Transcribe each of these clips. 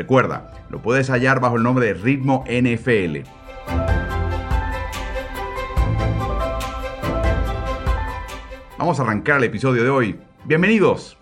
Recuerda, lo puedes hallar bajo el nombre de Ritmo NFL. Vamos a arrancar el episodio de hoy. Bienvenidos.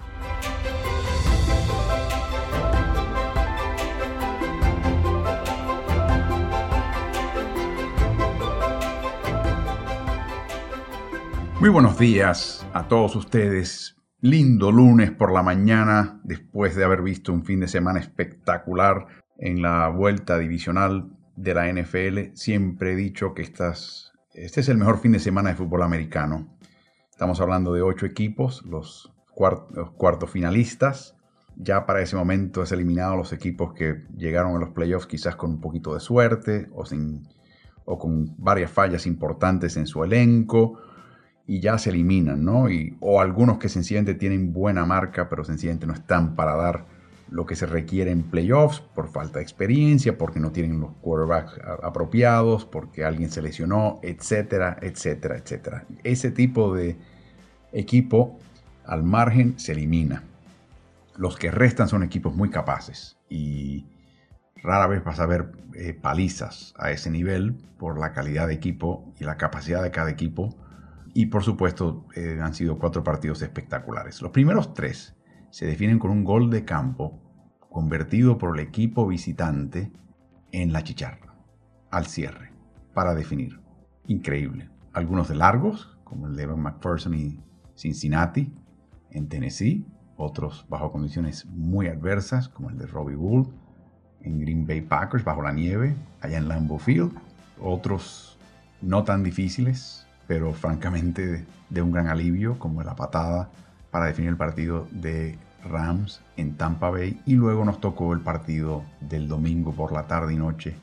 Muy buenos días a todos ustedes lindo lunes por la mañana después de haber visto un fin de semana espectacular en la vuelta divisional de la NFL. Siempre he dicho que estas, este es el mejor fin de semana de fútbol americano. Estamos hablando de ocho equipos, los, cuartos finalistas. Ya para ese momento es eliminado los equipos que llegaron a los playoffs quizás con un poquito de suerte o, sin, o con varias fallas importantes en su elenco y ya se eliminan, ¿no? Y, o algunos que sencillamente tienen buena marca, pero sencillamente no están para dar lo que se requiere en playoffs por falta de experiencia, porque no tienen los quarterbacks apropiados, porque alguien se lesionó, etcétera, etcétera, etcétera. Ese tipo de equipo al margen se elimina. Los que restan son equipos muy capaces y rara vez vas a ver eh, palizas a ese nivel por la calidad de equipo y la capacidad de cada equipo y por supuesto eh, han sido cuatro partidos espectaculares. Los primeros tres se definen con un gol de campo convertido por el equipo visitante en la chicharra, al cierre, para definir. Increíble. Algunos de largos, como el de Evan McPherson y Cincinnati, en Tennessee. Otros bajo condiciones muy adversas, como el de Robbie Wool en Green Bay Packers, bajo la nieve, allá en Lambeau Field. Otros no tan difíciles, pero francamente de un gran alivio, como la patada para definir el partido de Rams en Tampa Bay y luego nos tocó el partido del domingo por la tarde y noche.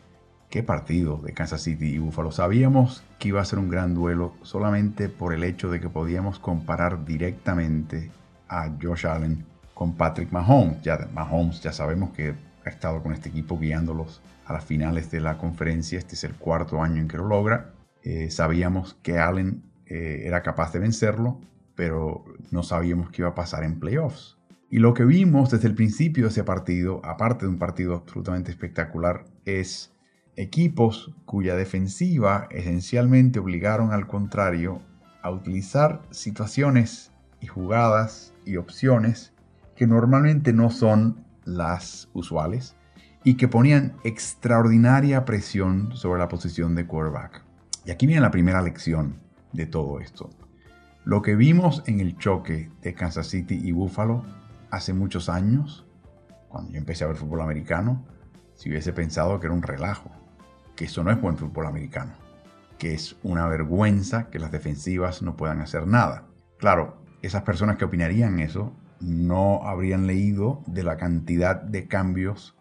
Qué partido de Kansas City y Buffalo. Sabíamos que iba a ser un gran duelo solamente por el hecho de que podíamos comparar directamente a Josh Allen con Patrick Mahomes. Ya Mahomes ya sabemos que ha estado con este equipo guiándolos a las finales de la conferencia. Este es el cuarto año en que lo logra. Eh, sabíamos que Allen eh, era capaz de vencerlo, pero no sabíamos qué iba a pasar en playoffs. Y lo que vimos desde el principio de ese partido, aparte de un partido absolutamente espectacular, es equipos cuya defensiva esencialmente obligaron al contrario a utilizar situaciones y jugadas y opciones que normalmente no son las usuales y que ponían extraordinaria presión sobre la posición de quarterback. Y aquí viene la primera lección de todo esto. Lo que vimos en el choque de Kansas City y Buffalo hace muchos años, cuando yo empecé a ver fútbol americano, si hubiese pensado que era un relajo, que eso no es buen fútbol americano, que es una vergüenza que las defensivas no puedan hacer nada. Claro, esas personas que opinarían eso no habrían leído de la cantidad de cambios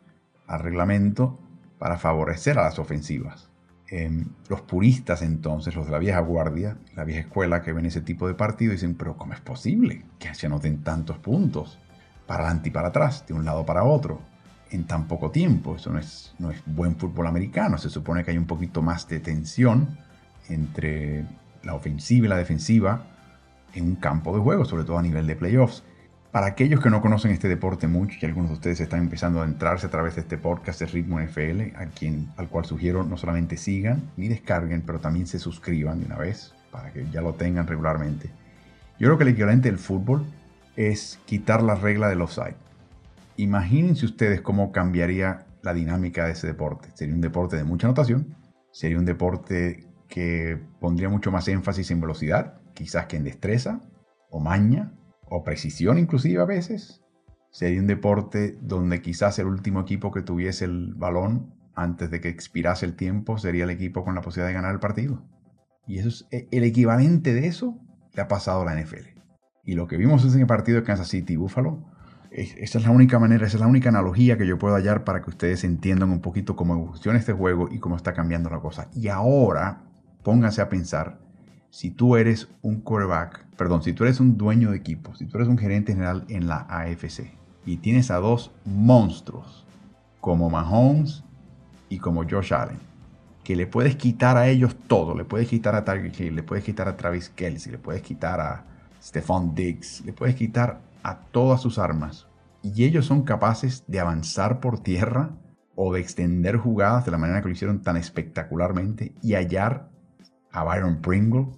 al reglamento para favorecer a las ofensivas. Em, los puristas entonces, los de la vieja guardia, la vieja escuela que ven ese tipo de partido, dicen, pero ¿cómo es posible que se anoten tantos puntos? Para adelante y para atrás, de un lado para otro, en tan poco tiempo. Eso no es, no es buen fútbol americano. Se supone que hay un poquito más de tensión entre la ofensiva y la defensiva en un campo de juego, sobre todo a nivel de playoffs. Para aquellos que no conocen este deporte mucho, y algunos de ustedes están empezando a entrarse a través de este podcast de Ritmo NFL, a quien, al cual sugiero no solamente sigan ni descarguen, pero también se suscriban de una vez para que ya lo tengan regularmente. Yo creo que el equivalente del fútbol es quitar la regla del offside. Imagínense ustedes cómo cambiaría la dinámica de ese deporte. Sería un deporte de mucha anotación, sería un deporte que pondría mucho más énfasis en velocidad, quizás que en destreza o maña o precisión inclusive a veces. Sería un deporte donde quizás el último equipo que tuviese el balón antes de que expirase el tiempo sería el equipo con la posibilidad de ganar el partido. Y eso es e, el equivalente de eso le ha pasado a la NFL. Y lo que vimos en el partido de Kansas City y Buffalo esa es la única manera, esa es la única analogía que yo puedo hallar para que ustedes entiendan un poquito cómo evoluciona este juego y cómo está cambiando la cosa. Y ahora, pónganse a pensar, si tú eres un quarterback, perdón, si tú eres un dueño de equipo, si tú eres un gerente general en la AFC y tienes a dos monstruos como Mahomes y como Josh Allen, que le puedes quitar a ellos todo, le puedes quitar a Target Hill, le puedes quitar a Travis Kelsey, le puedes quitar a Stephon Diggs, le puedes quitar a todas sus armas y ellos son capaces de avanzar por tierra o de extender jugadas de la manera que lo hicieron tan espectacularmente y hallar a Byron Pringle,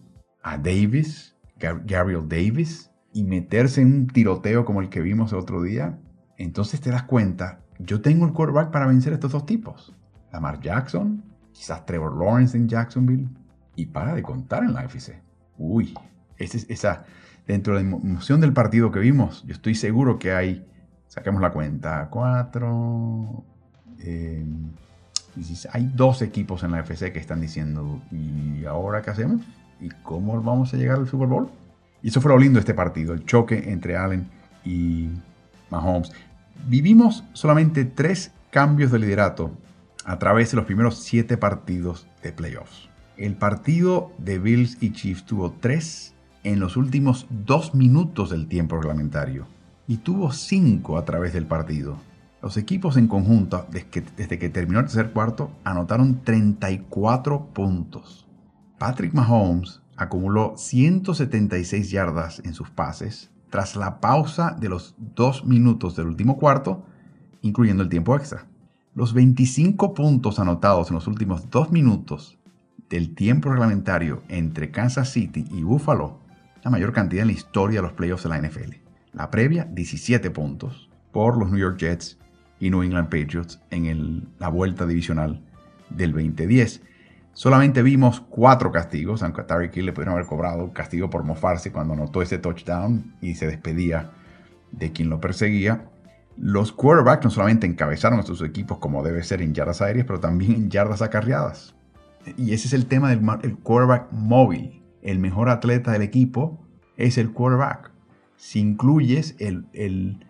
a Davis, Gabriel Davis y meterse en un tiroteo como el que vimos el otro día, entonces te das cuenta, yo tengo el quarterback para vencer a estos dos tipos. Lamar Jackson, quizás Trevor Lawrence en Jacksonville y para de contar en la FC. Uy, esa, esa dentro de la emoción del partido que vimos, yo estoy seguro que hay, saquemos la cuenta, cuatro, eh, hay dos equipos en la FC que están diciendo, ¿y ahora qué hacemos? ¿Y cómo vamos a llegar al Super Bowl? Y eso fue lo lindo de este partido, el choque entre Allen y Mahomes. Vivimos solamente tres cambios de liderato a través de los primeros siete partidos de playoffs. El partido de Bills y Chiefs tuvo tres en los últimos dos minutos del tiempo reglamentario y tuvo cinco a través del partido. Los equipos en conjunto, desde que, desde que terminó el tercer cuarto, anotaron 34 puntos. Patrick Mahomes acumuló 176 yardas en sus pases tras la pausa de los dos minutos del último cuarto, incluyendo el tiempo extra. Los 25 puntos anotados en los últimos dos minutos del tiempo reglamentario entre Kansas City y Buffalo la mayor cantidad en la historia de los playoffs de la NFL. La previa, 17 puntos por los New York Jets y New England Patriots en la vuelta divisional del 2010. Solamente vimos cuatro castigos, aunque a Tyreek Hill le pudieron haber cobrado castigo por mofarse cuando anotó ese touchdown y se despedía de quien lo perseguía. Los quarterbacks no solamente encabezaron a sus equipos como debe ser en yardas aéreas, pero también en yardas acarreadas. Y ese es el tema del quarterback móvil el mejor atleta del equipo es el quarterback. Si incluyes el,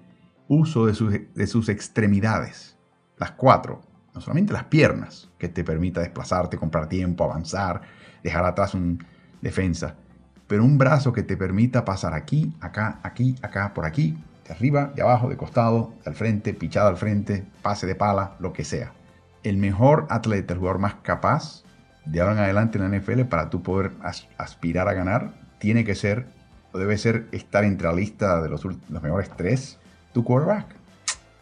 uso de sus, de sus, extremidades, las cuatro, no solamente las piernas, que te permita desplazarte, comprar tiempo, avanzar, dejar atrás un defensa, pero un brazo que te permita pasar aquí, acá, aquí, acá, por aquí, de arriba, de abajo, de costado, al frente, pichada al frente, pase de pala, lo que sea. El mejor atleta, el jugador más capaz, de ahora en adelante en la NFL, para tú poder aspirar a ganar, tiene que ser, o debe ser, estar entre la lista de los, los mejores tres, tu quarterback.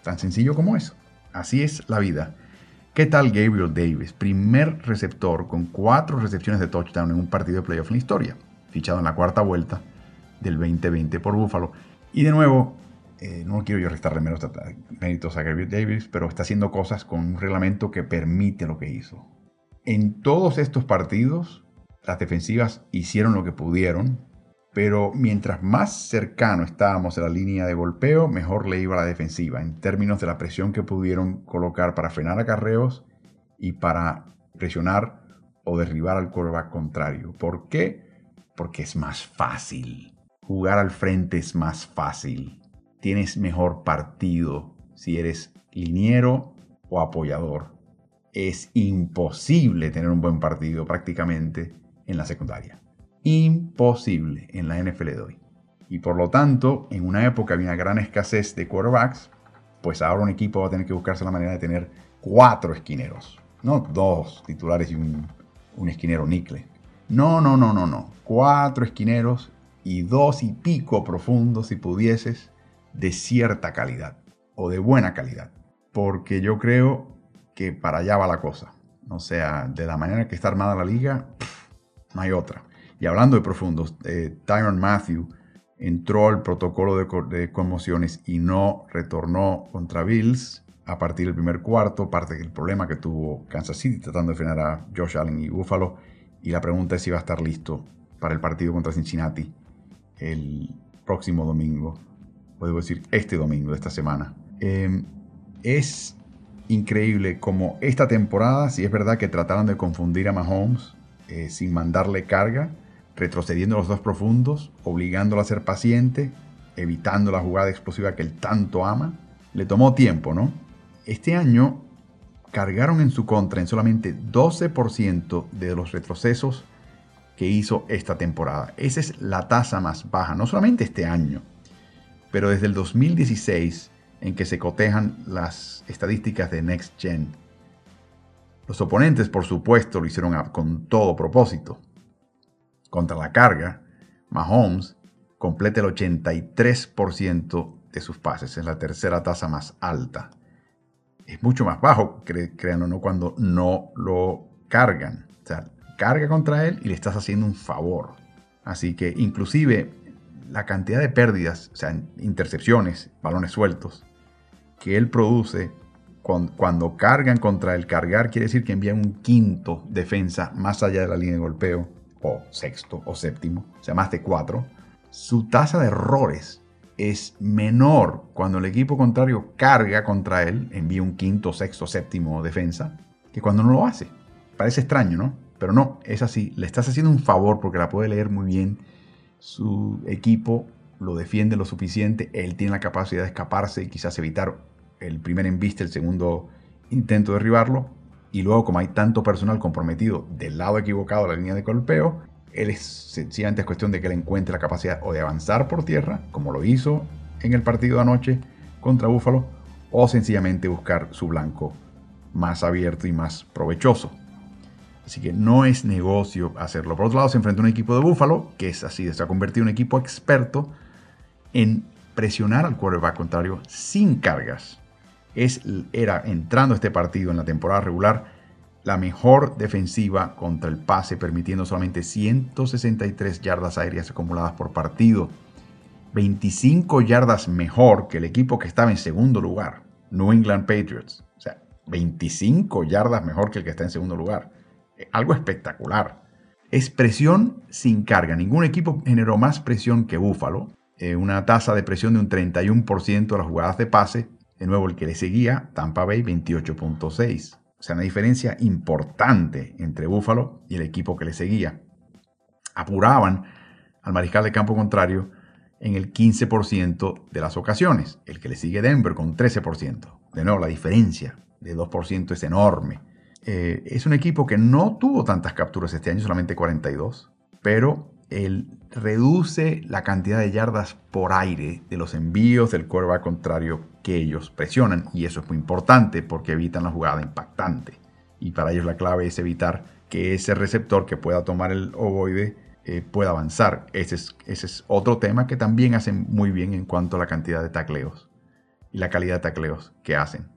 Tan sencillo como eso. Así es la vida. ¿Qué tal Gabriel Davis? Primer receptor con cuatro recepciones de touchdown en un partido de playoff en la historia. Fichado en la cuarta vuelta del 2020 por Buffalo. Y de nuevo, eh, no quiero yo restarle méritos a Gabriel Davis, pero está haciendo cosas con un reglamento que permite lo que hizo. En todos estos partidos, las defensivas hicieron lo que pudieron, pero mientras más cercano estábamos a la línea de golpeo, mejor le iba a la defensiva en términos de la presión que pudieron colocar para frenar acarreos y para presionar o derribar al quarterback contrario. ¿Por qué? Porque es más fácil. Jugar al frente es más fácil. Tienes mejor partido si eres liniero o apoyador es imposible tener un buen partido prácticamente en la secundaria. Imposible en la NFL de hoy. Y por lo tanto, en una época había una gran escasez de quarterbacks, pues ahora un equipo va a tener que buscarse la manera de tener cuatro esquineros. No dos titulares y un, un esquinero nicle. No, no, no, no, no. Cuatro esquineros y dos y pico profundos, si pudieses, de cierta calidad o de buena calidad. Porque yo creo que para allá va la cosa. O sea, de la manera que está armada la liga, no hay otra. Y hablando de profundos, eh, Tyron Matthew entró al protocolo de, conmociones y no retornó contra Bills a partir del primer cuarto, parte del problema que tuvo Kansas City tratando de frenar a Josh Allen y Buffalo. Y la pregunta es si va a estar listo para el partido contra Cincinnati el próximo domingo, puedo decir este domingo de esta semana. Eh, es increíble como esta temporada, si es verdad que trataron de confundir a Mahomes eh, sin mandarle carga, retrocediendo los dos profundos, obligándolo a ser paciente, evitando la jugada explosiva que él tanto ama. Le tomó tiempo, ¿no? Este año cargaron en su contra en solamente 12% de los retrocesos que hizo esta temporada. Esa es la tasa más baja, no solamente este año, pero desde el 2016 en que se cotejan las estadísticas de Next Gen. Los oponentes, por supuesto, lo hicieron con todo propósito. Contra la carga, Mahomes completa el 83% de sus pases, es la tercera tasa más alta. Es mucho más bajo, crean o no, cuando no lo cargan. O sea, carga contra él y le estás haciendo un favor. Así que inclusive la cantidad de pérdidas, o sea, intercepciones, balones sueltos, que él produce cuando, cargan contra él, cargar quiere decir que envían un quinto defensa más allá de la línea de golpeo, o sexto o séptimo, o sea, más de cuatro, su tasa de errores es menor cuando el equipo contrario carga contra él, envía un quinto, sexto, séptimo defensa, que cuando no lo hace. Parece extraño, ¿no? Pero no, es así. Le estás haciendo un favor porque la puede leer muy bien. Su equipo lo defiende lo suficiente. Él tiene la capacidad de escaparse y quizás evitar el primer embiste, el segundo intento de derribarlo. Y luego, como hay tanto personal comprometido del lado equivocado de la línea de golpeo, él es sencillamente es cuestión de que él encuentre la capacidad o de avanzar por tierra, como lo hizo en el partido de anoche contra Búfalo, o sencillamente buscar su blanco más abierto y más provechoso. Así que no es negocio hacerlo. Por otro lado, se enfrenta a un equipo de Búfalo, que es así, se ha convertido en un equipo experto en presionar al quarterback contrario sin cargas es, era entrando este partido en la temporada regular la mejor defensiva contra el pase, permitiendo solamente 163 yardas aéreas acumuladas por partido. 25 yardas mejor que el equipo que estaba en segundo lugar, New England Patriots. O sea, 25 yardas mejor que el que está en segundo lugar. Eh, algo espectacular. Es presión sin carga. Ningún equipo generó más presión que Buffalo. Eh, una tasa de presión de un 31% de las jugadas de pase de nuevo, el que le seguía, Tampa Bay 28.6. O sea, una diferencia importante entre Buffalo y el equipo que le seguía. Apuraban al mariscal de campo contrario en el 15% de las ocasiones. El que le sigue Denver con 13%. De nuevo, la diferencia de 2% es enorme. Eh, es un equipo que no tuvo tantas capturas este año, solamente 42, pero reduce la cantidad de yardas por aire de los envíos del quarterback contrario que ellos presionan. Y eso es muy importante porque evitan la jugada impactante. Y para ellos la clave es evitar que ese receptor que pueda tomar el ovoide eh, pueda avanzar. Ese es, ese es otro tema que también hacen muy bien en cuanto a la cantidad de tacleos y la calidad de tacleos que hacen.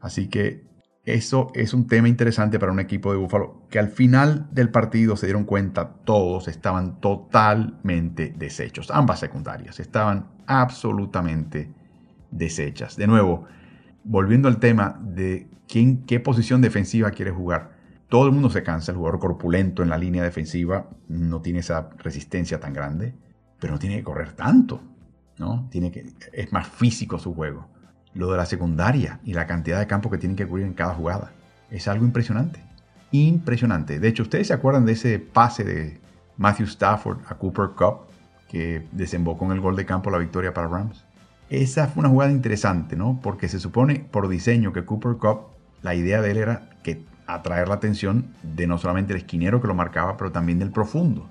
Así que eso es un tema interesante para un equipo de Búfalo que al final del partido se dieron cuenta todos estaban totalmente deshechos. Ambas secundarias estaban absolutamente deshechas. De nuevo, volviendo al tema de quién, qué posición defensiva quiere jugar. Todo el mundo se cansa, el jugador corpulento en la línea defensiva no tiene esa resistencia tan grande, pero no tiene que correr tanto, ¿no? Tiene que, es más físico su juego lo de la secundaria y la cantidad de campo que tienen que cubrir en cada jugada. Es algo impresionante. Impresionante. De hecho, ¿ustedes se acuerdan de ese pase de Matthew Stafford a Cooper Cup que desembocó en el gol de campo la victoria para Rams? Esa fue una jugada interesante, ¿no? Porque se supone por diseño que Cooper Cup, la idea de él era que atraer la atención de no solamente el esquinero que lo marcaba, pero también del profundo.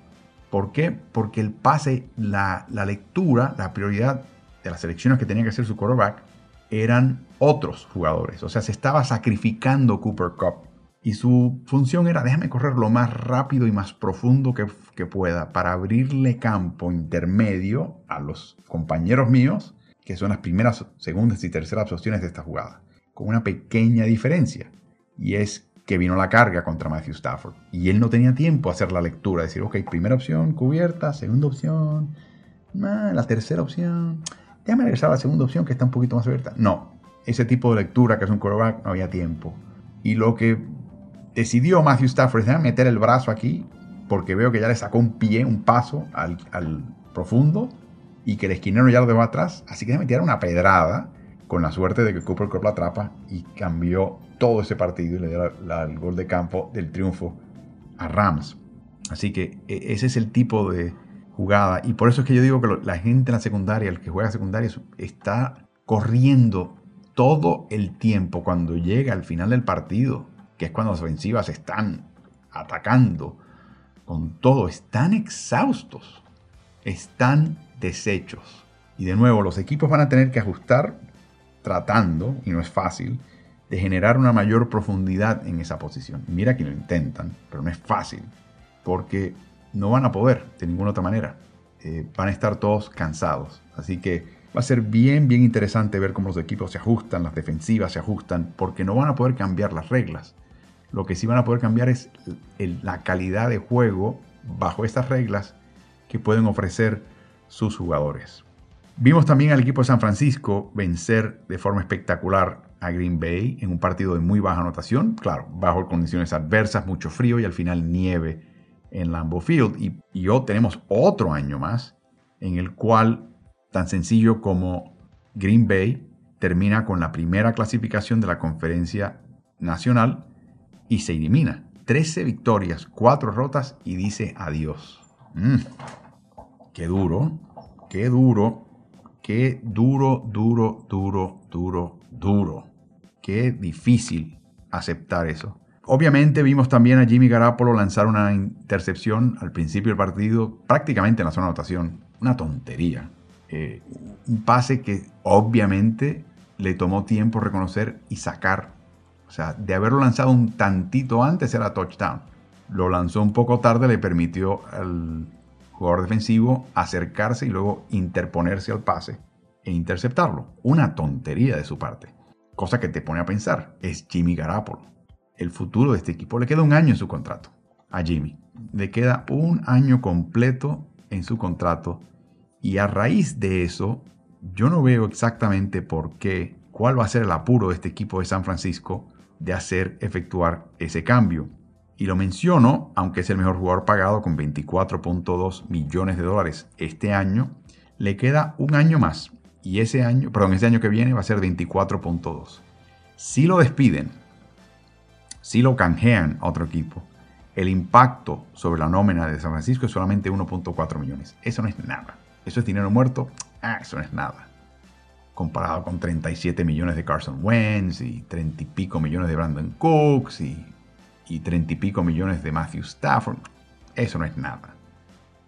¿Por qué? Porque el pase, la, la lectura, la prioridad de las selecciones que tenía que hacer su quarterback eran otros jugadores. O sea, se estaba sacrificando Cooper Cup. Y su función era, déjame correr lo más rápido y más profundo que, pueda para abrirle campo intermedio a los compañeros míos, que son las primeras, segundas y terceras opciones de esta jugada. Con una pequeña diferencia. Y es que vino la carga contra Matthew Stafford. Y él no tenía tiempo a hacer la lectura, decir, ok, primera opción cubierta, segunda opción, ah, la tercera opción déjame regresar a la segunda opción que está un poquito más abierta. No, ese tipo de lectura que es un quarterback no había tiempo. Y lo que decidió Matthew Stafford es meter el brazo aquí porque veo que ya le sacó un pie, un paso al, profundo y que el esquinero ya lo dejó atrás. Así que me tirar una pedrada con la suerte de que Cooper Cup la atrapa y cambió todo ese partido y le dio el gol de campo del triunfo a Rams. Así que e, ese es el tipo de jugada. Y por eso es que yo digo que la gente en la secundaria, el que juega secundaria, está corriendo todo el tiempo cuando llega al final del partido, que es cuando las ofensivas están atacando con todo, están exhaustos, están deshechos. Y de nuevo, los equipos van a tener que ajustar tratando, y no es fácil, de generar una mayor profundidad en esa posición. Mira que lo intentan, pero no es fácil, porque no van a poder de ninguna otra manera. Eh, van a estar todos cansados. Así que va a ser bien, bien interesante ver cómo los equipos se ajustan, las defensivas se ajustan, porque no van a poder cambiar las reglas. Lo que sí van a poder cambiar es la calidad de juego bajo estas reglas que pueden ofrecer sus jugadores. Vimos también al equipo de San Francisco vencer de forma espectacular a Green Bay en un partido de muy baja anotación, claro, bajo condiciones adversas, mucho frío y al final nieve en Lambeau Field. Y, y hoy tenemos otro año más en el cual, tan sencillo como Green Bay termina con la primera clasificación de la conferencia nacional y se elimina. 13 victorias, 4 rotas y dice adiós. Mm, qué duro, qué duro, qué duro, duro, duro, duro, duro. Qué difícil aceptar eso. Obviamente vimos también a Jimmy Garapolo lanzar una intercepción al principio del partido, prácticamente en la zona de anotación. Una tontería. Eh, un pase que obviamente le tomó tiempo reconocer y sacar. O sea, de haberlo lanzado un tantito antes era touchdown. Lo lanzó un poco tarde, le permitió al jugador defensivo acercarse y luego interponerse al pase e interceptarlo. Una tontería de su parte. Cosa que te pone a pensar, es Jimmy Garapolo el futuro de este equipo. Le queda un año en su contrato a Jimmy. Le queda un año completo en su contrato. Y a raíz de eso, yo no veo exactamente por qué, cuál va a ser el apuro de este equipo de San Francisco de hacer efectuar ese cambio. Y lo menciono, aunque es el mejor jugador pagado con 24.2 millones de dólares este año, le queda un año más. Y ese año, perdón, ese año que viene va a ser 24.2. Si lo despiden si lo canjean a otro equipo, el impacto sobre la nómina de San Francisco es solamente 1.4 millones. Eso no es nada. Eso es dinero muerto. Ah, eso no es nada. Comparado con 37 millones de Carson Wentz y 30 y pico millones de Brandon Cooks y, y 30 y pico millones de Matthew Stafford. Eso no es nada.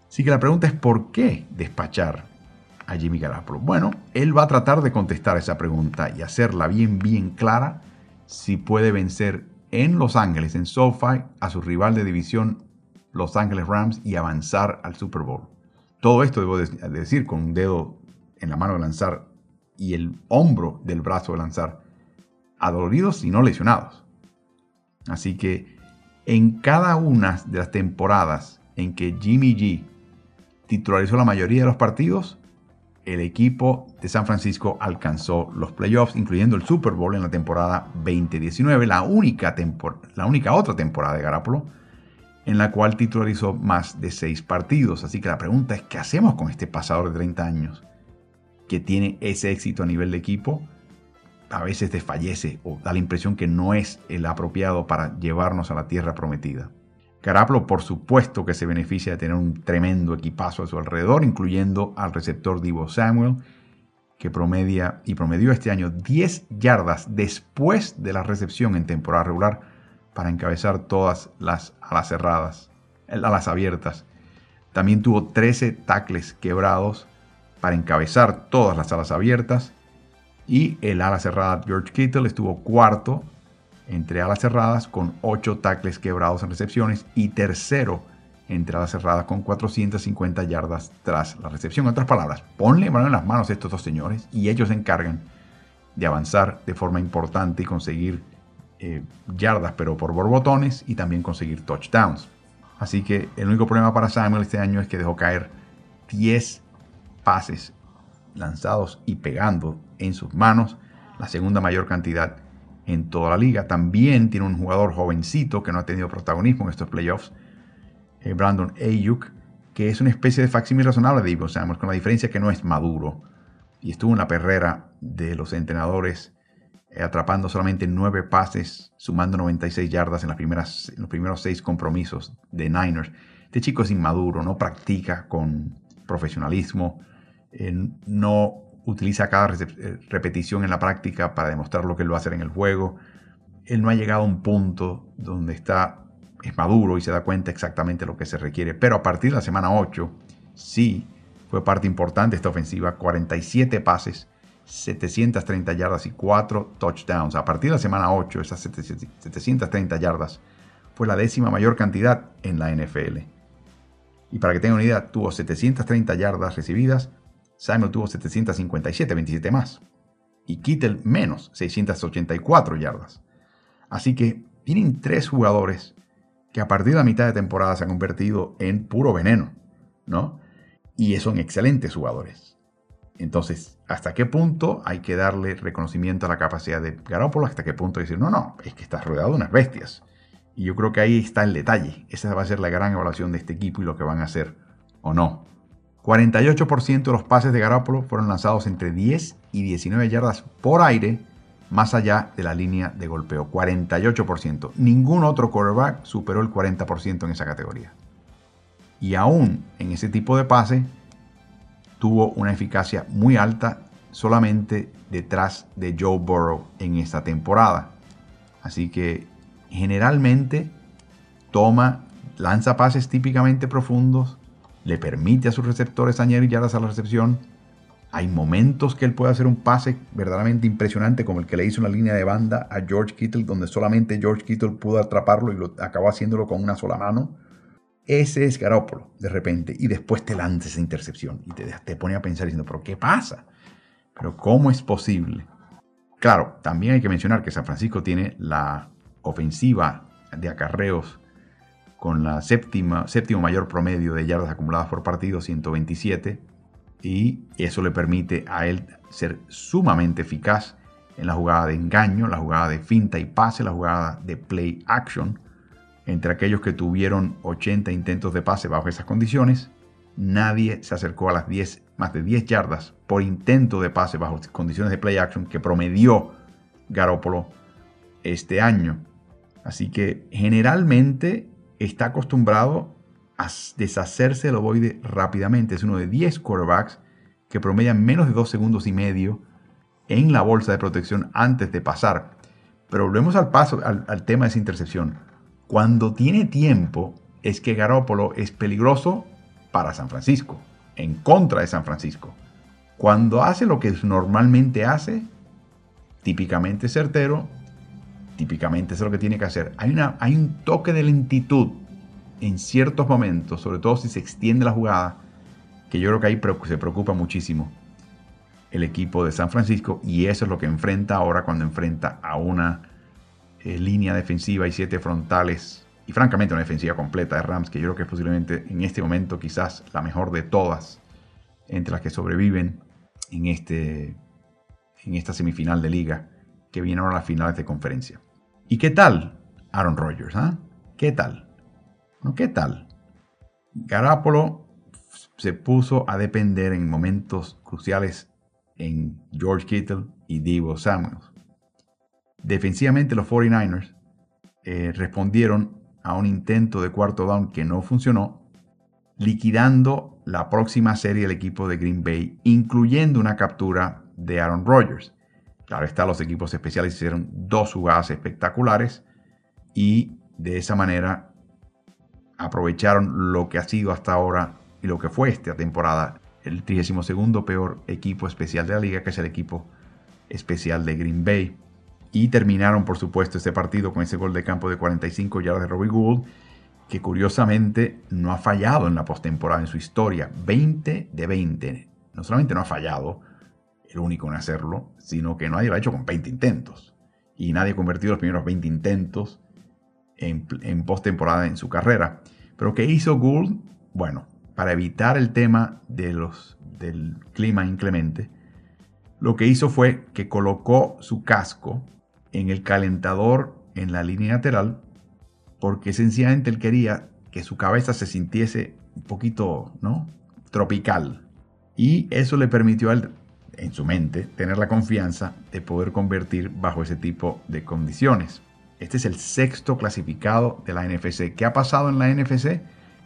Así que la pregunta es ¿por qué despachar a Jimmy Garoppolo? Bueno, él va a tratar de contestar esa pregunta y hacerla bien, bien clara si puede vencer en Los Ángeles, en SoFi, a su rival de división Los Ángeles Rams y avanzar al Super Bowl. Todo esto debo decir con un dedo en la mano de lanzar y el hombro del brazo de lanzar, adoloridos y no lesionados. Así que en cada una de las temporadas en que Jimmy G titularizó la mayoría de los partidos, el equipo de San Francisco alcanzó los playoffs, incluyendo el Super Bowl en la temporada 2019, la única, la única otra temporada de Garapolo en la cual titularizó más de seis partidos. Así que la pregunta es, ¿qué hacemos con este pasador de 30 años que tiene ese éxito a nivel de equipo? A veces desfallece o da la impresión que no es el apropiado para llevarnos a la tierra prometida. Caraplo, por supuesto, que se beneficia de tener un tremendo equipazo a su alrededor, incluyendo al receptor Divo Samuel, que promedia y promedió este año 10 yardas después de la recepción en temporada regular para encabezar todas las alas cerradas, alas abiertas. También tuvo 13 tackles quebrados para encabezar todas las alas abiertas. Y el ala cerrada George Kittle estuvo cuarto entre alas cerradas con 8 tackles quebrados en recepciones y tercero entre alas cerradas con 450 yardas tras la recepción. En otras palabras, ponle mano en las manos a estos dos señores y ellos se encargan de avanzar de forma importante y conseguir eh, yardas, pero por borbotones y también conseguir touchdowns. Así que el único problema para Samuel este año es que dejó caer 10 pases lanzados y pegando en sus manos, la segunda mayor cantidad en toda la liga. También tiene un jugador jovencito que no ha tenido protagonismo en estos playoffs, eh, Brandon Ayuk, que es una especie de facsímil razonable de Ivo con la diferencia que no es maduro. Y estuvo en la perrera de los entrenadores, eh, atrapando solamente nueve pases, sumando 96 yardas en, en los primeros seis compromisos de Niners. Este chico es inmaduro, no practica con profesionalismo, eh, no utiliza cada repetición en la práctica para demostrar lo que él va a hacer en el juego. Él no ha llegado a un punto donde está, es maduro y se da cuenta exactamente lo que se requiere. Pero a partir de la semana 8, sí fue parte importante esta ofensiva. 47 pases, 730 yardas y 4 touchdowns. A partir de la semana 8, esas 730 yardas fue la décima mayor cantidad en la NFL. Y para que tengan una idea, tuvo 730 yardas recibidas, Samuel tuvo 757, 27 más. Y Kittel menos, 684 yardas. Así que tienen tres jugadores que a partir de la mitad de temporada se han convertido en puro veneno, ¿no? Y son excelentes jugadores. Entonces, ¿hasta qué punto hay que darle reconocimiento a la capacidad de Garoppolo? ¿Hasta qué punto decir, no, no, es que estás rodeado de unas bestias? Y yo creo que ahí está el detalle. Esa va a ser la gran evaluación de este equipo y lo que van a hacer o no. 48% de los pases de Garoppolo fueron lanzados entre 10 y 19 yardas por aire, más allá de la línea de golpeo. 48%. Ningún otro quarterback superó el 40% en esa categoría. Y aún en ese tipo de pase, tuvo una eficacia muy alta solamente detrás de Joe Burrow en esta temporada. Así que generalmente toma, lanza pases típicamente profundos, le permite a sus receptores añadir yardas a la recepción. Hay momentos que él puede hacer un pase verdaderamente impresionante, como el que le hizo en la línea de banda a George Kittle, donde solamente George Kittle pudo atraparlo y lo acabó haciéndolo con una sola mano. Ese es Garópolo, de repente, y después te lanza esa intercepción y te, pone a pensar diciendo, pero ¿qué pasa? ¿Pero cómo es posible? Claro, también hay que mencionar que San Francisco tiene la ofensiva de acarreos con la séptima, séptimo mayor promedio de yardas acumuladas por partido, 127, y eso le permite a él ser sumamente eficaz en la jugada de engaño, la jugada de finta y pase, la jugada de play action, entre aquellos que tuvieron 80 intentos de pase bajo esas condiciones, nadie se acercó a las 10, más de 10 yardas por intento de pase bajo condiciones de play action que promedió Garoppolo este año. Así que generalmente está acostumbrado deshacerse del ovoide rápidamente. Es uno de 10 quarterbacks que promedian menos de 2 segundos y medio en la bolsa de protección antes de pasar. Pero volvemos al, paso, al tema de esa intercepción. Cuando tiene tiempo es que Garópolo es peligroso para San Francisco, en contra de San Francisco. Cuando hace lo que normalmente hace, típicamente certero, típicamente es lo que tiene que hacer. Hay, una, hay un toque de lentitud en ciertos momentos, sobre todo si se extiende la jugada, que yo creo que ahí se preocupa muchísimo el equipo de San Francisco y eso es lo que enfrenta ahora cuando enfrenta a una eh, línea defensiva y siete frontales. Y francamente una defensiva completa de Rams, que yo creo que es posiblemente en este momento quizás la mejor de todas entre las que sobreviven en, este, en esta semifinal de liga que viene ahora a las finales de conferencia. ¿Y qué tal Aaron Rodgers? Ah? ¿Qué tal? ¿Qué tal? Garapolo se puso a depender en momentos cruciales en George Kittle y Divo Samuels. Defensivamente los 49ers eh, respondieron a un intento de cuarto down que no funcionó, liquidando la próxima serie del equipo de Green Bay, incluyendo una captura de Aaron Rodgers. Claro está, los equipos especiales hicieron dos jugadas espectaculares y de esa manera aprovecharon lo que ha sido hasta ahora y lo que fue esta temporada el 32 peor equipo especial de la liga, que es el equipo especial de Green Bay. Y terminaron, por supuesto, este partido con ese gol de campo de 45 yardas de Robbie Gould, que curiosamente no ha fallado en la postemporada en su historia. 20 de 20. No solamente no ha fallado, el único en hacerlo, sino que nadie lo ha hecho con 20 intentos. Y nadie ha convertido los primeros 20 intentos en, en postemporada en su carrera. Pero ¿qué hizo Gould? Bueno, para evitar el tema de los, del clima inclemente, lo que hizo fue que colocó su casco en el calentador en la línea lateral porque sencillamente él quería que su cabeza se sintiese un poquito, ¿no? Tropical. Y eso le permitió a él, en su mente, tener la confianza de poder convertir bajo ese tipo de condiciones. Este es el sexto clasificado de la NFC. ¿Qué ha pasado en la NFC?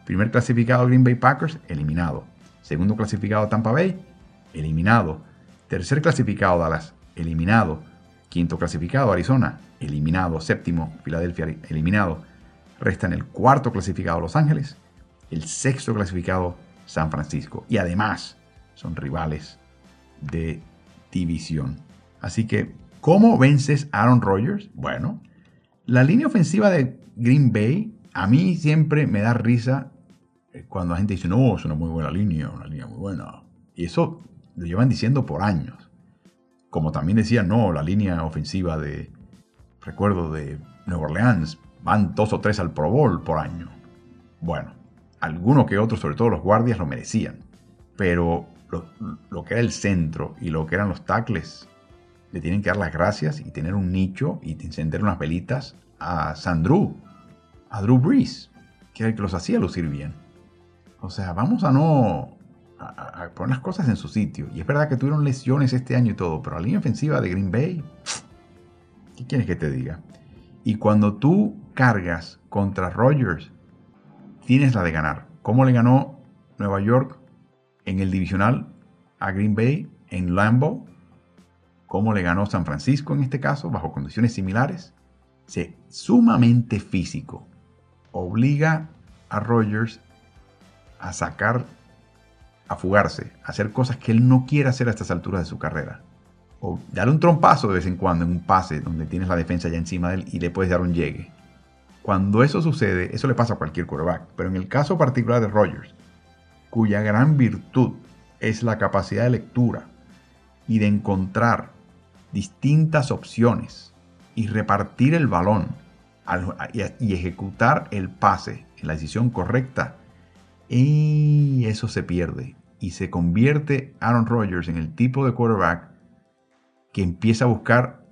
Primer clasificado Green Bay Packers, eliminado. Segundo clasificado Tampa Bay, eliminado. Tercer clasificado Dallas, eliminado. Quinto clasificado Arizona, eliminado. Séptimo Filadelfia, eliminado. Resta en el cuarto clasificado Los Ángeles, el sexto clasificado San Francisco. Y además son rivales de división. Así que, ¿cómo vences Aaron Rodgers? Bueno, la línea ofensiva de Green Bay a mí siempre me da risa eh, cuando la gente dice, no, es una muy buena línea, una línea muy buena. Y eso lo llevan diciendo por años. Como también decían, no, la línea ofensiva de, recuerdo, de Nueva Orleans, van dos o tres al Pro Bowl por año. Bueno, algunos que otros, sobre todo los guardias, lo merecían. Pero lo, que era el centro y lo que eran los tackles, le tienen que dar las gracias y tener un nicho y encender unas velitas a Sandru, a Drew Brees, que era el que los hacía lucir bien. O sea, vamos a no poner las cosas en su sitio. Y es verdad que tuvieron lesiones este año y todo, pero la línea ofensiva de Green Bay, ¿qué quieres que te diga? Y cuando tú cargas contra Rodgers, tienes la de ganar. ¿Cómo le ganó Nueva York en el divisional a Green Bay en Lambeau? ¿Cómo le ganó San Francisco en este caso, bajo condiciones similares? Se, sumamente físico. Obliga a Rodgers a sacar, a fugarse, a hacer cosas que él no quiere hacer a estas alturas de su carrera. O darle un trompazo de vez en cuando en un pase donde tienes la defensa ya encima de él y le puedes dar un llegue. Cuando eso sucede, eso le pasa a cualquier quarterback, pero en el caso particular de Rodgers, cuya gran virtud es la capacidad de lectura y de encontrar distintas opciones y repartir el balón y ejecutar el pase en la decisión correcta, y eso se pierde y se convierte Aaron Rodgers en el tipo de quarterback que empieza a buscar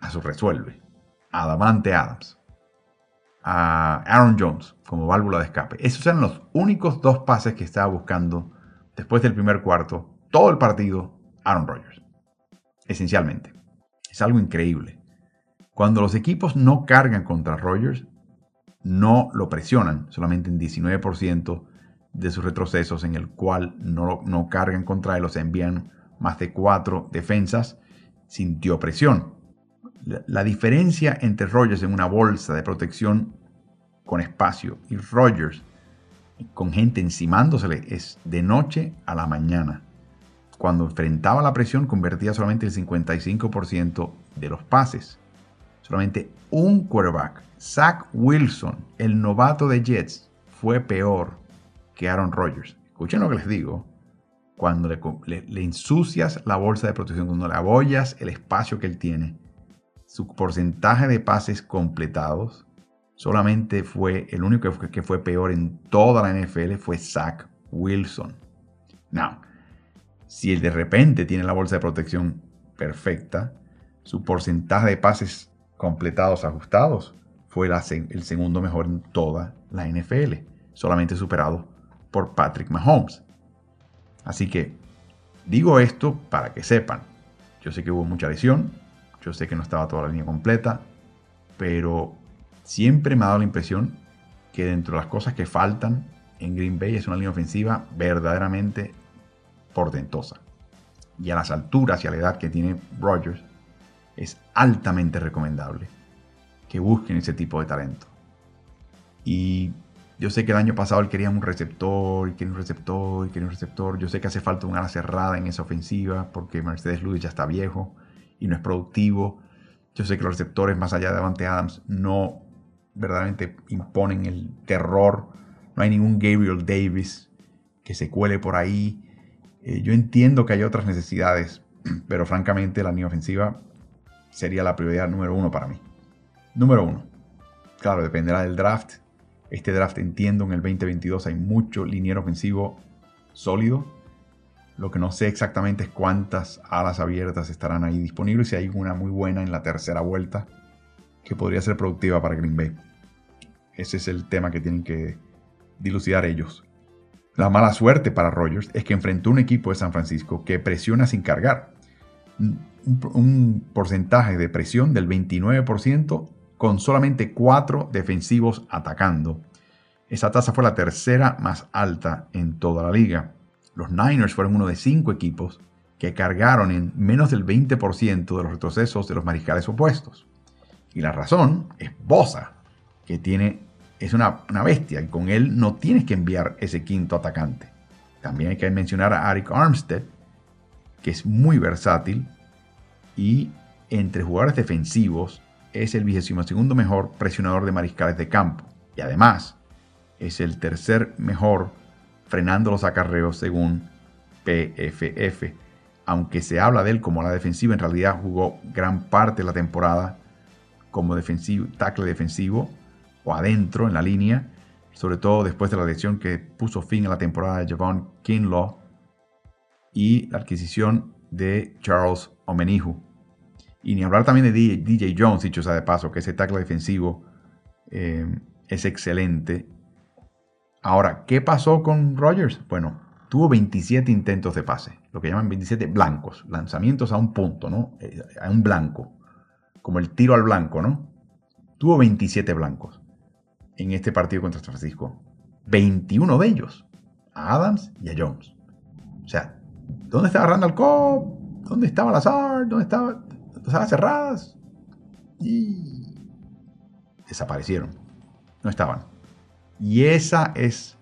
a su resuelve, a Davante Adams a Aaron Jones como válvula de escape. Esos eran los únicos dos pases que estaba buscando después del primer cuarto, todo el partido, Aaron Rodgers. Esencialmente. Es algo increíble. Cuando los equipos no cargan contra Rodgers, no lo presionan, solamente en 19% de sus retrocesos, en el cual no, no cargan contra él, o sea, envían más de cuatro defensas, sintió presión. La diferencia entre Rogers en una bolsa de protección con espacio y Rogers con gente encimándosele es de noche a la mañana. Cuando enfrentaba la presión convertía solamente el 55% de los pases. Solamente un quarterback, Zach Wilson, el novato de Jets, fue peor que Aaron Rodgers. Escuchen lo que les digo. Cuando le, le ensucias la bolsa de protección, cuando le abollas el espacio que él tiene, su porcentaje de pases completados solamente fue, el único que fue, peor en toda la NFL fue Zach Wilson. Now, si él de repente tiene la bolsa de protección perfecta, su porcentaje de pases completados ajustados fue el segundo mejor en toda la NFL, solamente superado por Patrick Mahomes. Así que digo esto para que sepan, yo sé que hubo mucha lesión, yo sé que no estaba toda la línea completa, pero siempre me ha dado la impresión que dentro de las cosas que faltan en Green Bay es una línea ofensiva verdaderamente portentosa. Y a las alturas y a la edad que tiene Rodgers, es altamente recomendable que busquen ese tipo de talento. Y yo sé que el año pasado él quería un receptor, y quería un receptor, y quería un receptor. Yo sé que hace falta una ala cerrada en esa ofensiva porque Mercedes Lewis ya está viejo y no es productivo. Yo sé que los receptores más allá de Davante Adams no verdaderamente imponen el terror. No hay ningún Gabriel Davis que se cuele por ahí. Eh, yo entiendo que hay otras necesidades, pero francamente la línea ofensiva sería la prioridad número uno para mí. Número uno. Claro, dependerá del draft. Este draft entiendo en el 2022 hay mucho liniero ofensivo sólido lo que no sé exactamente es cuántas alas abiertas estarán ahí disponibles y si hay una muy buena en la tercera vuelta que podría ser productiva para Green Bay. Ese es el tema que tienen que dilucidar ellos. La mala suerte para Rogers es que enfrentó un equipo de San Francisco que presiona sin cargar. Un, porcentaje de presión del 29% con solamente 4 defensivos atacando. Esa tasa fue la tercera más alta en toda la liga. Los Niners fueron uno de cinco equipos que cargaron en menos del 20% de los retrocesos de los mariscales opuestos. Y la razón es Bosa, que tiene, es una, una bestia y con él no tienes que enviar ese quinto atacante. También hay que mencionar a Arik Armstead, que es muy versátil y entre jugadores defensivos es el vigésimo segundo mejor presionador de mariscales de campo. Y además es el tercer mejor frenando los acarreos según PFF. Aunque se habla de él como la defensiva, en realidad jugó gran parte de la temporada como defensivo, tackle defensivo o adentro en la línea, sobre todo después de la lesión que puso fin a la temporada de Javon Kinlaw y la adquisición de Charles Omenihu. Y ni hablar también de DJ Jones, dicho sea de paso, que ese tackle defensivo eh, es excelente. Ahora, ¿qué pasó con Rogers? Bueno, tuvo 27 intentos de pase, lo que llaman 27 blancos, lanzamientos a un punto, ¿no? Eh, a un blanco, como el tiro al blanco, ¿no? Tuvo 27 blancos en este partido contra San Francisco. 21 de ellos a Adams y a Jones. O sea, ¿dónde estaba Randall Cobb? ¿Dónde estaba Lazar? ¿Dónde estaba? salas cerradas y desaparecieron. No estaban. Y esa es,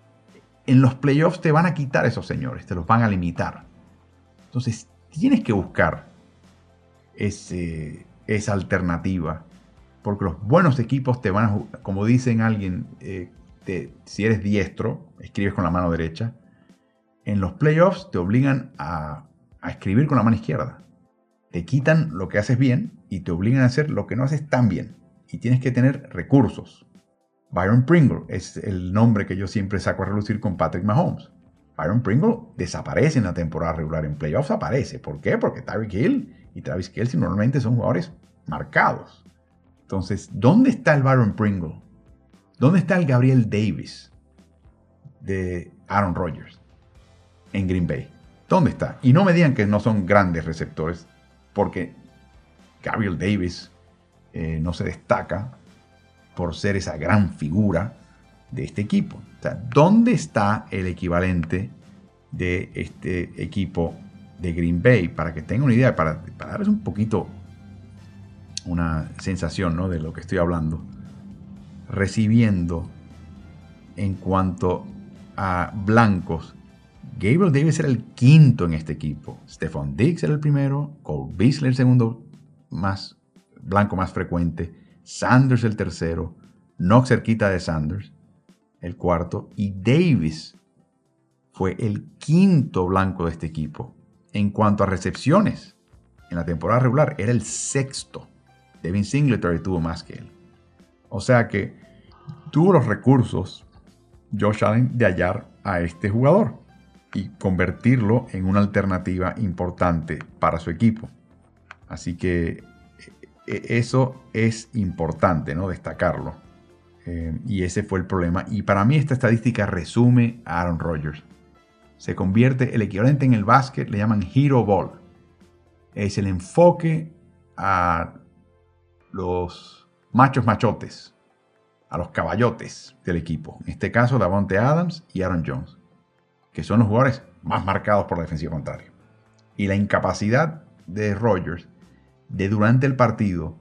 en los playoffs te van a quitar esos señores, te los van a limitar. Entonces tienes que buscar esa alternativa, porque los buenos equipos te van a, como dicen alguien, eh, si eres diestro, escribes con la mano derecha, en los playoffs te obligan a, a escribir con la mano izquierda te quitan lo que haces bien y te obligan a hacer lo que no haces tan bien. Y tienes que tener recursos. Byron Pringle es el nombre que yo siempre saco a relucir con Patrick Mahomes. Byron Pringle desaparece en la temporada regular, en playoffs aparece. ¿Por qué? Porque Tyreek Hill y Travis Kelsey normalmente son jugadores marcados. Entonces, ¿dónde está el Byron Pringle? ¿Dónde está el Gabriel Davis de Aaron Rodgers en Green Bay? ¿Dónde está? Y no me digan que no son grandes receptores porque Gabriel Davis eh, no se destaca por ser esa gran figura de este equipo. O sea, ¿dónde está el equivalente de este equipo de Green Bay? Para que tengan una idea, para, para darles un poquito una sensación ¿no? de lo que estoy hablando. Recibiendo en cuanto a blancos Gabriel Davis era el quinto en este equipo. Stephon Diggs era el primero. Cole Beasley el segundo más blanco más frecuente. Sanders el tercero. Knox cerquita de Sanders el cuarto. Y Davis fue el quinto blanco de este equipo. En cuanto a recepciones, en la temporada regular era el sexto. Devin Singletary tuvo más que él. O sea que tuvo los recursos Josh Allen de hallar a este jugador y convertirlo en una alternativa importante para su equipo. Así que e, eso es importante, ¿no? Destacarlo. Eh, y ese fue el problema. Y para mí esta estadística resume a Aaron Rodgers. Se convierte, el equivalente en el básquet le llaman Hero Ball. Es el enfoque a los machos machotes, a los caballotes del equipo. En este caso, Davante Adams y Aaron Jones que son los jugadores más marcados por la defensiva contraria. Y la incapacidad de Rogers de durante el partido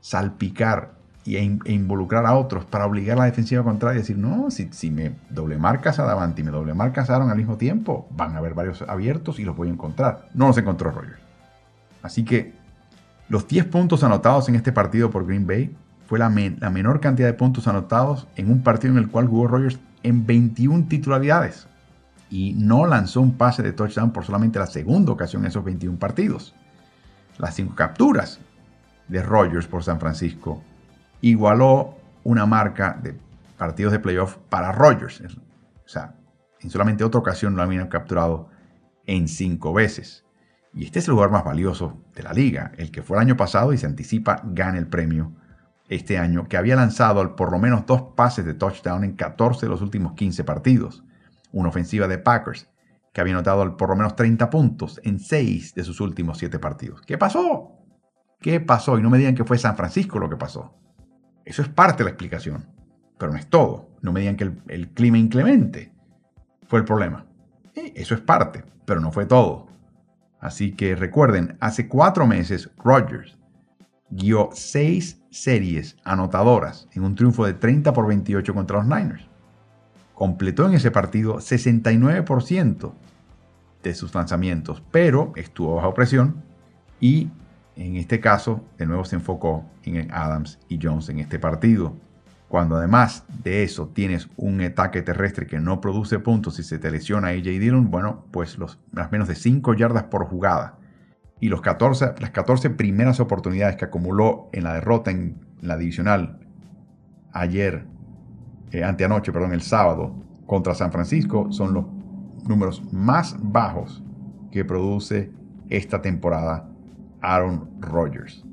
salpicar e, involucrar a otros para obligar a la defensiva contraria a decir, no, si, si me doble marcas a Davante y me doble marcas a Aaron al mismo tiempo, van a haber varios abiertos y los voy a encontrar. No los encontró Rogers. Así que los 10 puntos anotados en este partido por Green Bay fue la, menor cantidad de puntos anotados en un partido en el cual jugó Rogers en 21 titularidades y no lanzó un pase de touchdown por solamente la segunda ocasión en esos 21 partidos. Las cinco capturas de Rogers por San Francisco igualó una marca de partidos de playoff para Rogers. O sea, en solamente otra ocasión lo habían capturado en cinco veces. Y este es el jugador más valioso de la liga, el que fue el año pasado y se anticipa gana el premio este año, que había lanzado por lo menos dos pases de touchdown en 14 de los últimos 15 partidos una ofensiva de Packers que había anotado por lo menos 30 puntos en 6 de sus últimos 7 partidos. ¿Qué pasó? ¿Qué pasó? Y no me digan que fue San Francisco lo que pasó. Eso es parte de la explicación. pero no es todo. No me digan que el, clima inclemente fue el problema. eso es parte, pero no fue todo. Así que recuerden, hace cuatro meses Rodgers guió seis series anotadoras en un triunfo de 30 por 28 contra los Niners. Completó en ese partido 69% de sus lanzamientos, pero estuvo bajo presión y en este caso de nuevo se enfocó en Adams y Jones en este partido. Cuando además de eso tienes un ataque terrestre que no produce puntos y se te lesiona AJ Dillon, bueno, pues los, las menos de 5 yardas por jugada y los 14, las 14 primeras oportunidades que acumuló en la derrota en la divisional ayer, eh, anteanoche, perdón, el sábado contra San Francisco son los números más bajos que produce esta temporada Aaron Rodgers.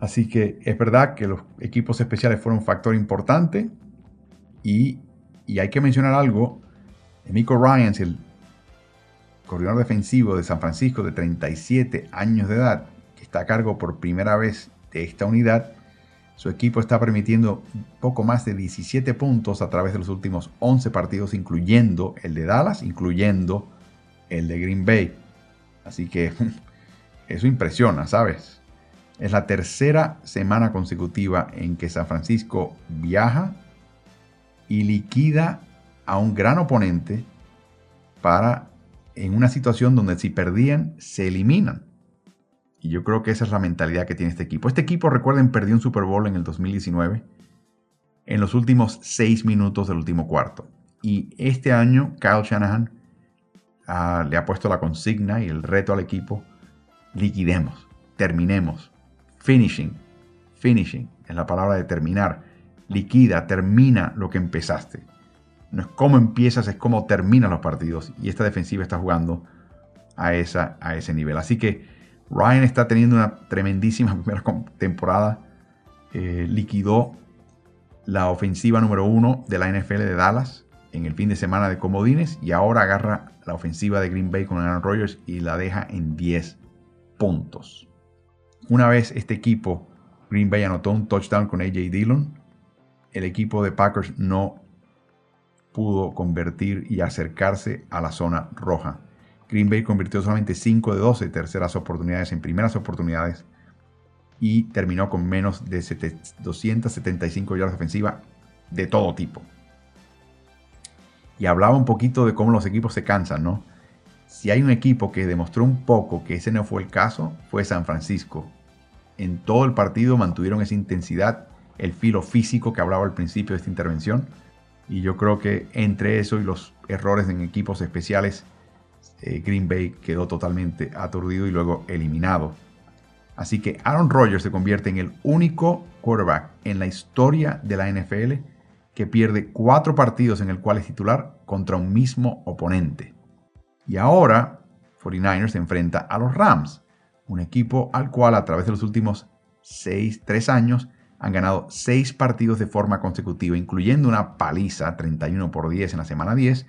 Así que es verdad que los equipos especiales fueron un factor importante y, hay que mencionar algo. Miko Ryans, el coordinador defensivo de San Francisco de 37 años de edad, que está a cargo por primera vez de esta unidad, su equipo está permitiendo poco más de 17 puntos a través de los últimos 11 partidos, incluyendo el de Dallas, incluyendo el de Green Bay. Así que eso impresiona, ¿sabes? Es la tercera semana consecutiva en que San Francisco viaja y liquida a un gran oponente para en una situación donde si perdían, se eliminan. Y yo creo que esa es la mentalidad que tiene este equipo. Este equipo, recuerden, perdió un Super Bowl en el 2019 en los últimos seis minutos del último cuarto. Y este año Kyle Shanahan ah, le ha puesto la consigna y el reto al equipo, liquidemos, terminemos, finishing, finishing, es la palabra de terminar, liquida, termina lo que empezaste. No es cómo empiezas, es cómo terminan los partidos. Y esta defensiva está jugando a, esa, a ese nivel. Así que Ryan está teniendo una tremendísima primera temporada. Eh, liquidó la ofensiva número uno de la NFL de Dallas en el fin de semana de Comodines y ahora agarra la ofensiva de Green Bay con Aaron Rodgers y la deja en 10 puntos. Una vez este equipo, Green Bay anotó un touchdown con AJ Dillon, el equipo de Packers no pudo convertir y acercarse a la zona roja. Green Bay convirtió solamente 5 de 12 terceras oportunidades en primeras oportunidades y terminó con menos de 275 yardas ofensiva de todo tipo. Y hablaba un poquito de cómo los equipos se cansan, ¿no? Si hay un equipo que demostró un poco que ese no fue el caso, fue San Francisco. En todo el partido mantuvieron esa intensidad, el filo físico que hablaba al principio de esta intervención y yo creo que entre eso y los errores en equipos especiales, eh, Green Bay quedó totalmente aturdido y luego eliminado. Así que Aaron Rodgers se convierte en el único quarterback en la historia de la NFL que pierde cuatro partidos en el cual es titular contra un mismo oponente. Y ahora 49ers se enfrenta a los Rams, un equipo al cual a través de los últimos seis, tres años han ganado seis partidos de forma consecutiva, incluyendo una paliza 31 por 10 en la semana 10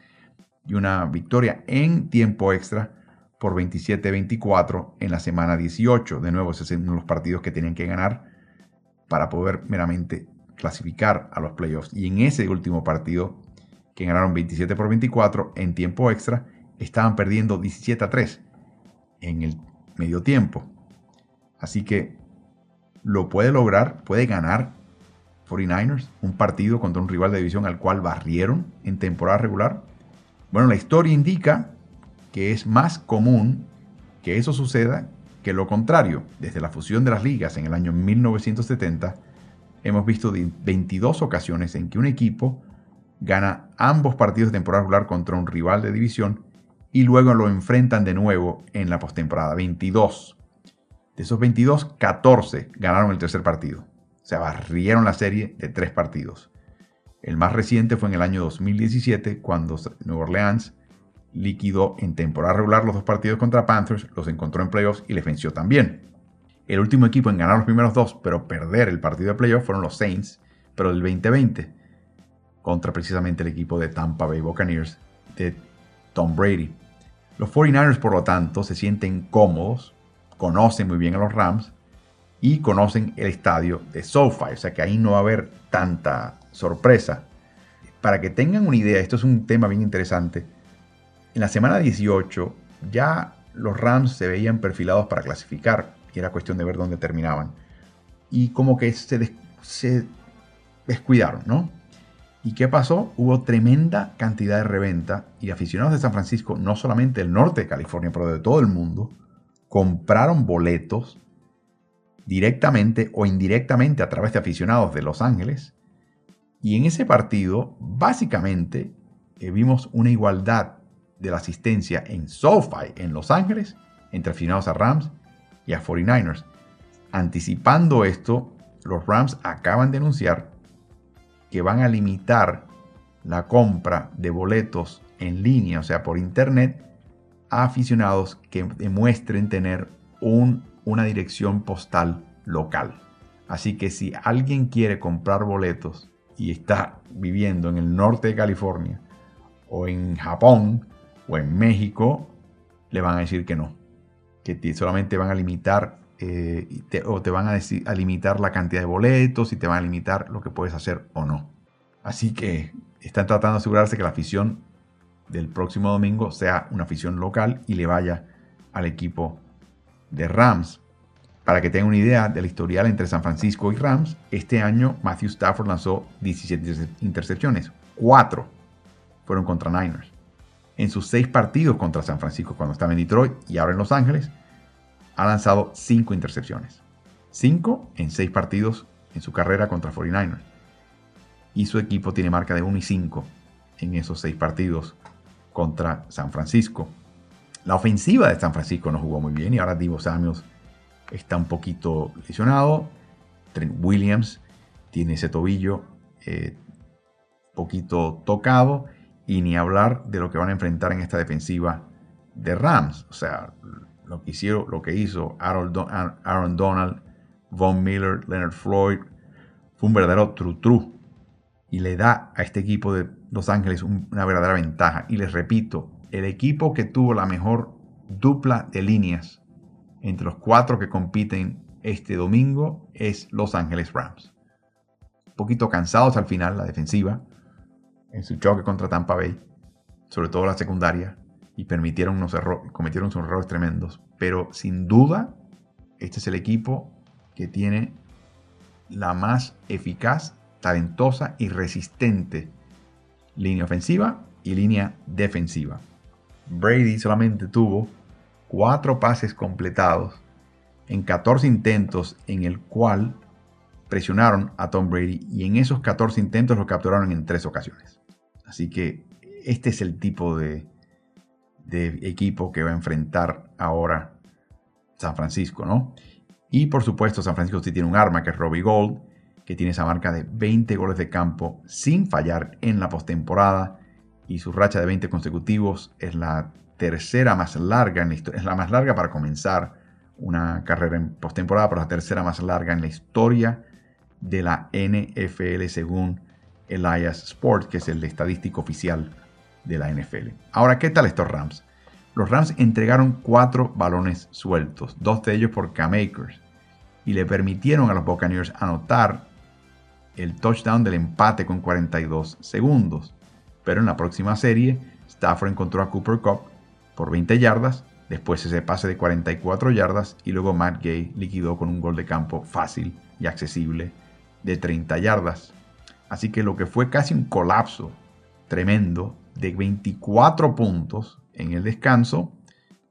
y una victoria en tiempo extra por 27-24 en la semana 18. De nuevo, esos son los partidos que tenían que ganar para poder meramente clasificar a los playoffs. Y en ese último partido, que ganaron 27 por 24 en tiempo extra, estaban perdiendo 17 a 3 en el medio tiempo. Así que lo puede lograr, puede ganar 49ers, un partido contra un rival de división al cual barrieron en temporada regular. Bueno, la historia indica que es más común que eso suceda que lo contrario. Desde la fusión de las ligas en el año 1970, hemos visto 22 ocasiones en que un equipo gana ambos partidos de temporada regular contra un rival de división y luego lo enfrentan de nuevo en la postemporada. 22. De esos 22, 14 ganaron el tercer partido. O sea, barrieron la serie de tres partidos. El más reciente fue en el año 2017, cuando Nueva Orleans liquidó en temporada regular los dos partidos contra Panthers, los encontró en playoffs y les venció también. El último equipo en ganar los primeros dos, pero perder el partido de playoffs fueron los Saints, pero del 2020, contra precisamente el equipo de Tampa Bay Buccaneers de Tom Brady. Los 49ers, por lo tanto, se sienten cómodos conocen muy bien a los Rams y conocen el estadio de SoFi, o sea que ahí no va a haber tanta, sorpresa. Para que tengan una idea, esto es un tema bien interesante. En la semana 18 ya los Rams se veían perfilados para clasificar y era cuestión de ver dónde terminaban. Y como que se, se descuidaron, ¿no? ¿Y qué pasó? Hubo tremenda cantidad de reventa y aficionados de San Francisco, no solamente del norte de California, pero de todo el mundo, compraron boletos directamente o indirectamente a través de aficionados de Los Ángeles. Y en ese partido, básicamente, eh, vimos una igualdad de la asistencia en SoFi, en Los Ángeles, entre aficionados a Rams y a 49ers. Anticipando esto, los Rams acaban de anunciar que van a limitar la compra de boletos en línea, o sea, por internet, a aficionados que demuestren tener un, una dirección postal local. Así que si alguien quiere comprar boletos y está viviendo en el norte de California, o en Japón, o en México, le van a decir que no, que solamente van a limitar eh, o te van a, a, limitar la cantidad de boletos y te van a limitar lo que puedes hacer o no. Así que están tratando de asegurarse que la afición del próximo domingo sea una afición local y le vaya al equipo de Rams. Para que tengan una idea del historial entre San Francisco y Rams, este año Matthew Stafford lanzó 17 intercepciones. 4 fueron contra Niners. En sus 6 partidos contra San Francisco cuando estaba en Detroit y ahora en Los Ángeles, ha lanzado 5 intercepciones. 5 en 6 partidos en su carrera contra 49ers. Y su equipo tiene marca de 1 y 5 en esos 6 partidos contra San Francisco. La ofensiva de San Francisco no jugó muy bien y ahora Divo Samuels está un poquito lesionado. Trent Williams tiene ese tobillo eh, poquito tocado y ni hablar de lo que van a enfrentar en esta defensiva de Rams. O sea, lo que, hicieron, lo que hizo Aaron, Donald, Von Miller, Leonard Floyd, fue un verdadero true-true. Y le da a este equipo de Los Ángeles una verdadera ventaja. Y les repito, el equipo que tuvo la mejor dupla de líneas entre los cuatro que compiten este domingo es Los Ángeles Rams. Un poquito cansados al final la defensiva en su choque contra Tampa Bay, sobre todo la secundaria, y permitieron unos cometieron unos errores tremendos. Pero sin duda, este es el equipo que tiene la más eficaz, talentosa y resistente línea ofensiva y línea defensiva. Brady solamente tuvo cuatro pases completados en 14 intentos en el cual presionaron a Tom Brady y en esos 14 intentos lo capturaron en tres ocasiones. Así que este es el tipo de, de equipo que va a enfrentar ahora San Francisco, ¿no? Y por supuesto, San Francisco sí tiene un arma que es Robbie Gold, que tiene esa marca de 20 goles de campo sin fallar en la postemporada. Y su racha de 20 consecutivos es la tercera más larga en la historia. Es la más larga para comenzar una carrera en postemporada, pero la tercera más larga en la historia de la NFL según Elias Sport, que es el estadístico oficial de la NFL. Ahora, ¿qué tal estos Rams? Los Rams entregaron cuatro balones sueltos, dos de ellos por K-Makers, y le permitieron a los Buccaneers anotar el touchdown del empate con 42 segundos. Pero en la próxima serie, Stafford encontró a Cooper Cup por 20 yardas, después ese pase de 44 yardas y luego Matt Gay liquidó con un gol de campo fácil y accesible de 30 yardas. Así que lo que fue casi un colapso tremendo de 24 puntos en el descanso,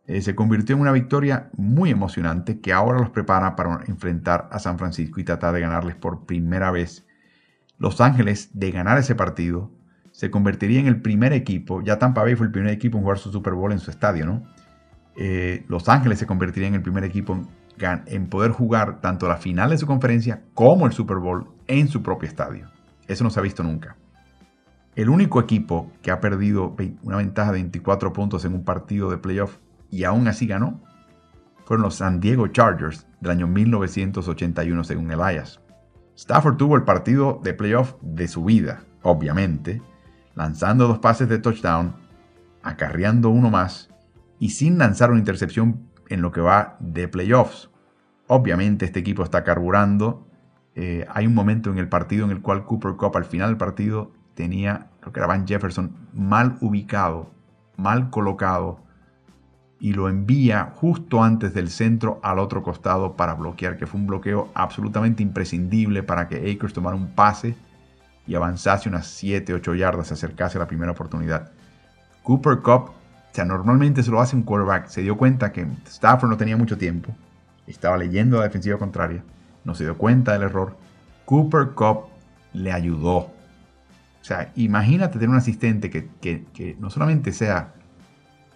eh, se convirtió en una victoria muy emocionante que ahora los prepara para enfrentar a San Francisco y tratar de ganarles por primera vez. Los Ángeles, de ganar ese partido, se convertiría en el primer equipo, ya Tampa Bay fue el primer equipo en jugar su Super Bowl en su estadio, ¿no? Eh, los Ángeles se convertiría en el primer equipo en, en poder jugar tanto la final de su conferencia como el Super Bowl en su propio estadio. Eso no se ha visto nunca. El único equipo que ha perdido una ventaja de 24 puntos en un partido de playoff y aún así ganó fueron los San Diego Chargers del año 1981 según Elias. Stafford tuvo el partido de playoff de su vida, obviamente, lanzando dos pases de touchdown, acarreando uno más y sin lanzar una intercepción en lo que va de playoffs. Obviamente este equipo está carburando Eh, hay un momento en el partido en el cual Cooper Cup al final del partido tenía, creo que era Van Jefferson, mal ubicado, mal colocado, y lo envía justo antes del centro al otro costado para bloquear, que fue un bloqueo absolutamente imprescindible para que Akers tomara un pase y avanzase unas 7, 8 yardas, acercase a la primera oportunidad. Cooper Cup, o sea, normalmente se lo hace un quarterback, se dio cuenta que Stafford no tenía mucho tiempo, estaba leyendo la defensiva contraria, no se dio cuenta del error. Cooper Cup le ayudó. O sea, imagínate tener un asistente que no solamente sea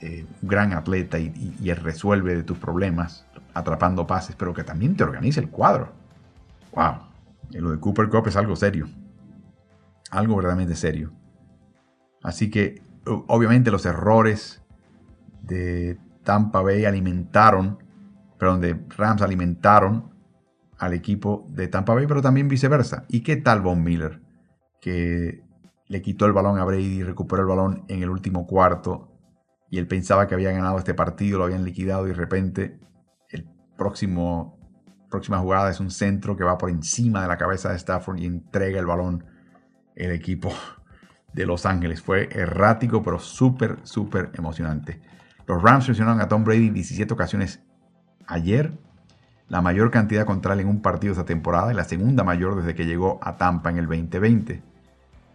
eh, un gran atleta y, resuelve de tus problemas atrapando pases, pero que también te organiza el cuadro. ¡Wow! lo de Cooper Cup es algo serio. Algo verdaderamente serio. Así que, obviamente, los errores de Tampa Bay alimentaron, perdón, de Rams alimentaron al equipo de Tampa Bay, pero también viceversa. ¿Y qué tal Von Miller? Que le quitó el balón a Brady, recuperó el balón en el último cuarto y él pensaba que había ganado este partido, lo habían liquidado y de repente el próximo próxima jugada es un centro que va por encima de la cabeza de Stafford y entrega el balón el equipo de Los Ángeles. Fue errático, pero súper, súper emocionante. Los Rams presionaron a Tom Brady 17 ocasiones ayer, la mayor cantidad contra él en un partido esta temporada y la segunda mayor desde que llegó a Tampa en el 2020.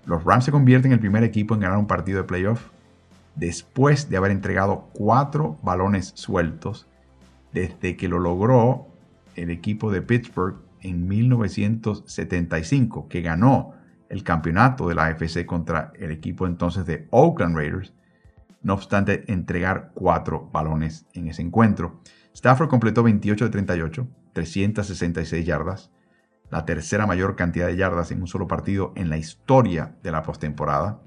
Los Rams se convierten en el primer equipo en ganar un partido de playoff después de haber entregado cuatro balones sueltos desde que lo logró el equipo de Pittsburgh en 1975, que ganó el campeonato de la AFC contra el equipo entonces de Oakland Raiders, no obstante entregar cuatro balones en ese encuentro. Stafford completó 28 de 38, 366 yardas, la tercera mayor cantidad de yardas en un solo partido en la historia de la postemporada.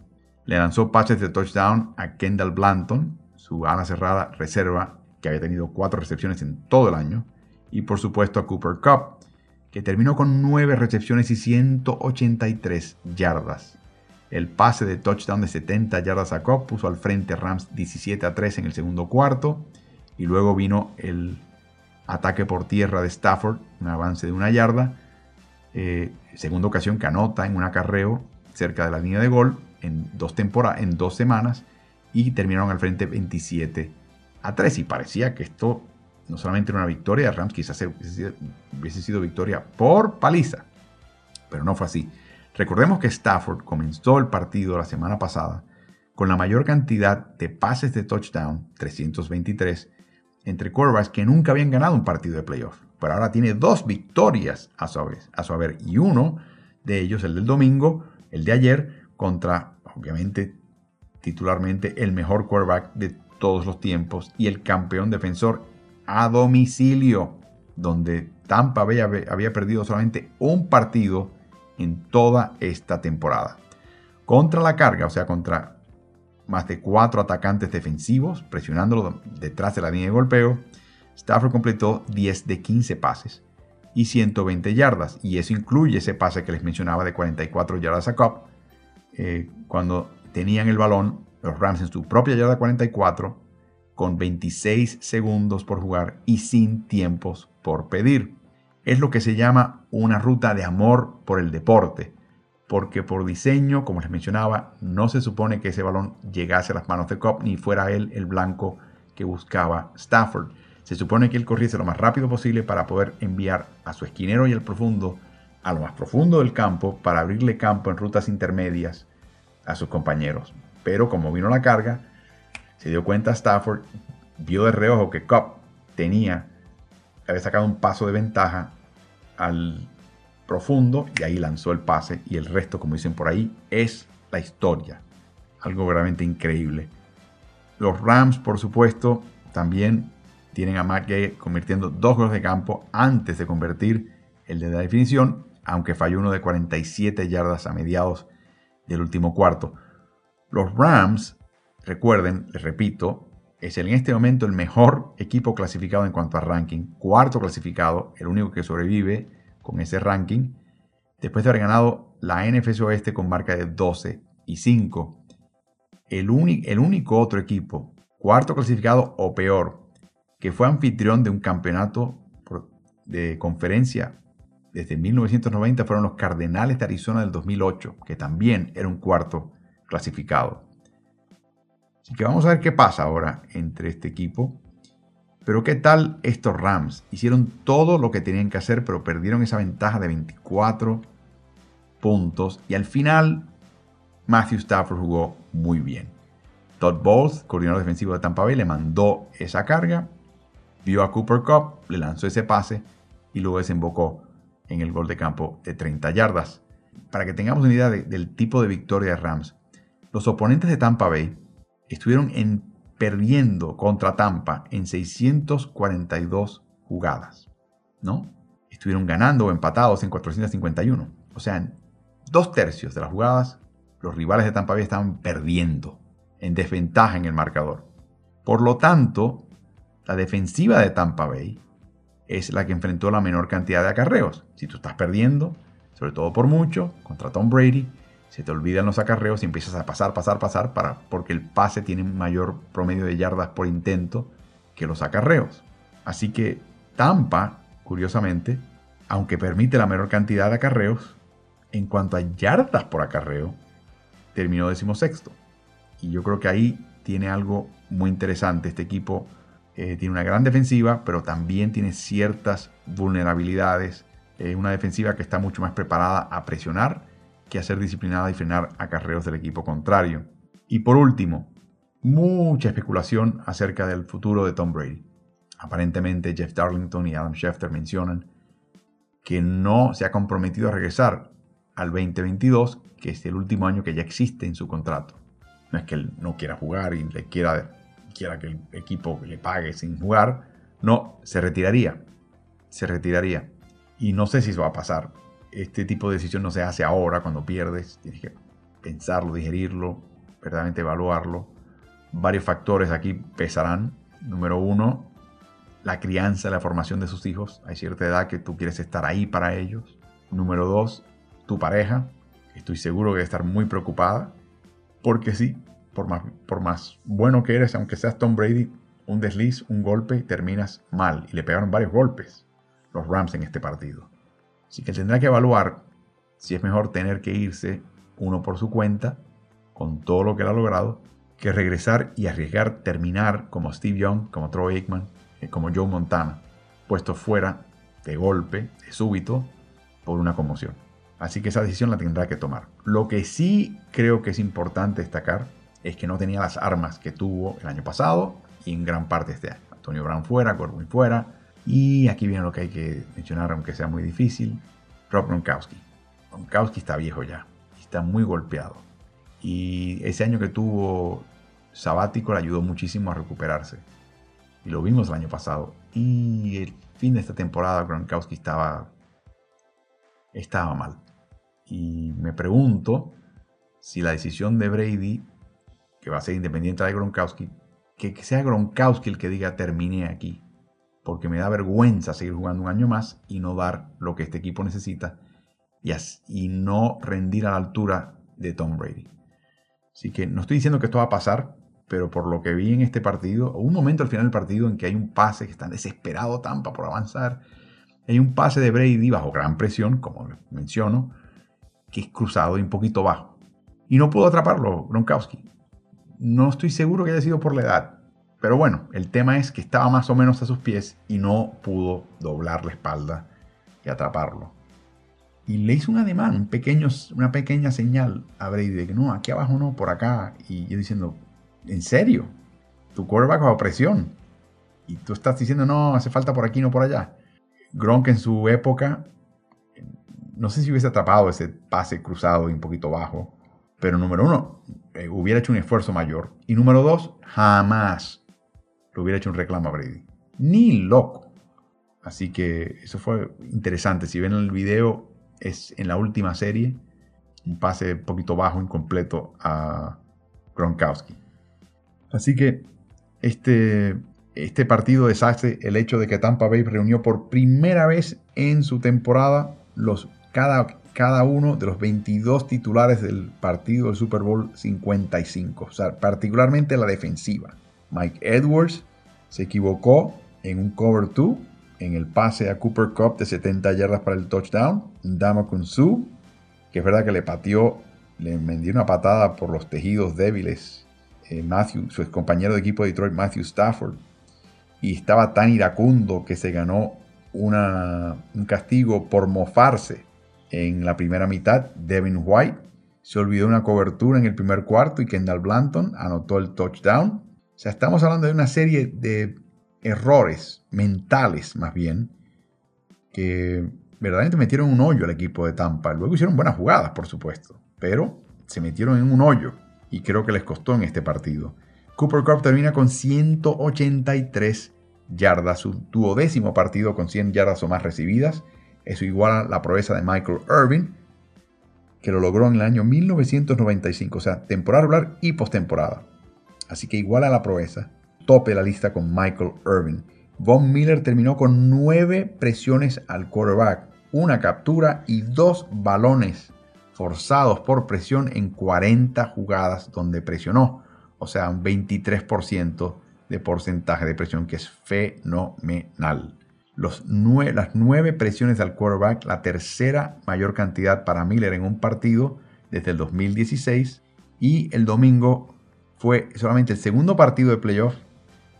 Le lanzó pases de touchdown a Kendall Blanton, su ala cerrada reserva, que había tenido cuatro recepciones en todo el año. Y por supuesto a Cooper Cup, que terminó con nueve recepciones y 183 yardas. El pase de touchdown de 70 yardas a Cup puso al frente Rams 17 a 3 en el segundo cuarto. Y luego vino el ataque por tierra de Stafford, un avance de una yarda. Eh, segunda ocasión que anota en un acarreo cerca de la línea de gol en dos, temporadas, en dos semanas y terminaron al frente 27 a 3. Y parecía que esto no solamente era una victoria de Rams, quizás hubiese sido victoria por paliza, pero no fue así. Recordemos que Stafford comenzó el partido la semana pasada con la mayor cantidad de pases de touchdown, 323, entre quarterbacks que nunca habían ganado un partido de playoff. Pero ahora tiene dos victorias a su, a su haber y uno de ellos, el del domingo, el de ayer, contra, obviamente, titularmente el mejor quarterback de todos los tiempos y el campeón defensor a domicilio, donde Tampa había, había perdido solamente un partido en toda esta temporada. Contra la carga, o sea, contra más de cuatro atacantes defensivos, presionándolo detrás de la línea de golpeo, Stafford completó 10 de 15 pases y 120 yardas, y eso incluye ese pase que les mencionaba de 44 yardas a Cobb, eh, cuando tenían el balón, los Rams en su propia yarda 44, con 26 segundos por jugar y sin tiempos por pedir. Es lo que se llama una ruta de amor por el deporte, porque por diseño, como les mencionaba, no se supone que ese balón llegase a las manos de Cobb ni fuera él el blanco que buscaba Stafford. Se supone que él corriese lo más rápido posible para poder enviar a su esquinero y al profundo a lo más profundo del campo para abrirle campo en rutas intermedias a sus compañeros. Pero como vino la carga, se dio cuenta Stafford, vio de reojo que Cobb tenía, había sacado un paso de ventaja al profundo y ahí lanzó el pase y el resto, como dicen por ahí, es la historia. Algo realmente increíble. Los Rams, por supuesto, también tienen a Matt Gay convirtiendo dos goles de campo antes de convertir el de la definición aunque falló uno de 47 yardas a mediados del último cuarto. Los Rams, recuerden, les repito, es en este momento el mejor equipo clasificado en cuanto a ranking, cuarto clasificado, el único que sobrevive con ese ranking, después de haber ganado la NFC Oeste con marca de 12 y 5. El, el único otro equipo, cuarto clasificado o peor, que fue anfitrión de un campeonato de conferencia desde 1990 fueron los Cardenales de Arizona del 2008, que también era un cuarto clasificado. Así que vamos a ver qué pasa ahora entre este equipo. Pero qué tal estos Rams? Hicieron todo lo que tenían que hacer, pero perdieron esa ventaja de 24 puntos. Y al final, Matthew Stafford jugó muy bien. Todd Bowles, coordinador defensivo de Tampa Bay, le mandó esa carga, vio a Cooper Cup, le lanzó ese pase y luego desembocó en el gol de campo de 30 yardas. Para que tengamos una idea del tipo de victoria de Rams, los oponentes de Tampa Bay estuvieron en, perdiendo contra Tampa en 642 jugadas, ¿no? Estuvieron ganando o empatados en 451. O sea, en dos tercios de las jugadas, los rivales de Tampa Bay estaban perdiendo, en desventaja en el marcador. Por lo tanto, la defensiva de Tampa Bay es la que enfrentó la menor cantidad de acarreos. Si tú estás perdiendo, sobre todo por mucho, contra Tom Brady, se te olvidan los acarreos y empiezas a pasar, pasar, pasar, para, porque el pase tiene mayor promedio de yardas por intento que los acarreos. Así que Tampa, curiosamente, aunque permite la menor cantidad de acarreos, en cuanto a yardas por acarreo, terminó decimosexto. Y yo creo que ahí tiene algo muy interesante. Este equipo eh, tiene una gran defensiva, pero también tiene ciertas vulnerabilidades. Es una defensiva que está mucho más preparada a presionar que a ser disciplinada y frenar acarreos del equipo contrario. Y por último, mucha especulación acerca del futuro de Tom Brady. Aparentemente Jeff Darlington y Adam Schefter mencionan que no se ha comprometido a regresar al 2022, que es el último año que ya existe en su contrato. No es que él no quiera jugar y le quiera, quiera que el equipo le pague sin jugar. No, se retiraría. Se retiraría. Y no sé si eso va a pasar este tipo de decisión no se hace ahora cuando pierdes, tienes que pensarlo, digerirlo, verdaderamente evaluarlo. Varios factores aquí pesarán. Número uno, la crianza, la formación de sus hijos. Hay cierta edad que tú quieres estar ahí para ellos. Número dos, tu pareja. Estoy seguro que debe estar muy preocupada. Porque sí, por más, bueno que eres, aunque seas Tom Brady, un desliz, un golpe, terminas mal. Y le pegaron varios golpes los Rams en este partido. Así que tendrá que evaluar si es mejor tener que irse uno por su cuenta, con todo lo que él ha logrado, que regresar y arriesgar terminar como Steve Young, como Troy Aikman, eh, como Joe Montana, puesto fuera de golpe, de súbito, por una conmoción. Así que esa decisión la tendrá que tomar. Lo que sí creo que es importante destacar es que no tenía las armas que tuvo el año pasado y en gran parte este año. Antonio Brown fuera, Gordon fuera, y aquí viene lo que hay que mencionar, aunque sea muy difícil, Rob Gronkowski. Gronkowski está viejo ya, está muy golpeado. Y ese año que tuvo sabático le ayudó muchísimo a recuperarse. Y lo vimos el año pasado. Y el fin de esta temporada Gronkowski estaba, estaba mal. Y me pregunto si la decisión de Brady, que va a ser independiente de Gronkowski, que sea Gronkowski el que diga termine aquí porque me da vergüenza seguir jugando un año más y no dar lo que este equipo necesita y, no rendir a la altura de Tom Brady. Así que no estoy diciendo que esto va a pasar, pero por lo que vi en este partido, un momento al final del partido en que hay un pase que está desesperado Tampa por avanzar, hay un pase de Brady bajo gran presión, como menciono, que es cruzado y un poquito bajo. Y no pudo atraparlo Gronkowski. No estoy seguro que haya sido por la edad, pero bueno, el tema es que estaba más o menos a sus pies y no pudo doblar la espalda y atraparlo. Y le hizo un ademán, un pequeño, una pequeña señal a Brady de que no, aquí abajo no, por acá. Y yo diciendo, ¿en serio? Tu va bajo presión. Y tú estás diciendo, no, hace falta por aquí, no por allá. Gronk en su época, no sé si hubiese atrapado ese pase cruzado y un poquito bajo. Pero número uno, eh, hubiera hecho un esfuerzo mayor. Y número dos, jamás lo hubiera hecho un reclamo a Brady. Ni loco. Así que eso fue interesante. Si ven el video, es en la última serie. Un pase un poquito bajo, incompleto a Gronkowski. Así que este, este partido deshace el hecho de que Tampa Bay reunió por primera vez en su temporada los, cada, cada uno de los 22 titulares del partido del Super Bowl 55. O sea, particularmente la defensiva. Mike Edwards se equivocó en un cover 2 en el pase a Cooper Cup de 70 yardas para el touchdown. Dama Su, que es verdad que le pateó, le vendió una patada por los tejidos débiles. Eh, Matthew, su compañero de equipo de Detroit, Matthew Stafford, y estaba tan iracundo que se ganó una, un castigo por mofarse en la primera mitad. Devin White se olvidó una cobertura en el primer cuarto y Kendall Blanton anotó el touchdown. O sea, estamos hablando de una serie de errores mentales más bien que verdaderamente metieron un hoyo al equipo de Tampa. Luego hicieron buenas jugadas, por supuesto, pero se metieron en un hoyo y creo que les costó en este partido. Cooper Cup termina con 183 yardas, su duodécimo partido con 100 yardas o más recibidas. Eso iguala la proeza de Michael Irving, que lo logró en el año 1995, o sea, temporada regular y postemporada. Así que iguala la proeza, tope la lista con Michael Irving. Von Miller terminó con 9 presiones al quarterback, una captura y dos balones forzados por presión en 40 jugadas donde presionó o sea, un 23% de porcentaje de presión, que es fenomenal. Los las nueve presiones al quarterback, la tercera mayor cantidad para Miller en un partido desde el 2016. Y el domingo fue solamente el segundo partido de playoff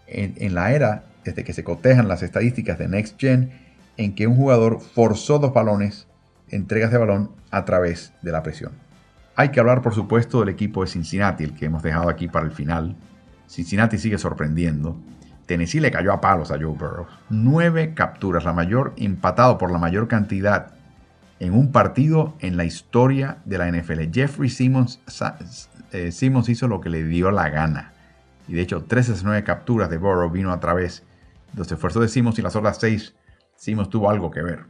en, en la era, desde que se cotejan las estadísticas de Next Gen, en que un jugador forzó dos balones, entregas de balón, a través de la presión. Hay que hablar, por supuesto, del equipo de Cincinnati, el que hemos dejado aquí para el final. Cincinnati sigue sorprendiendo. Tennessee le cayó a palos a Joe Burrow. Nueve capturas, la mayor, empatado por la mayor cantidad en un partido en la historia de la NFL. Jeffrey Simmons, eh, Simmons hizo lo que le dio la gana. Y de hecho, tres de esas nueve capturas de Burrow vino a través de los esfuerzos de Simmons y las otras seis, Simmons tuvo algo que ver.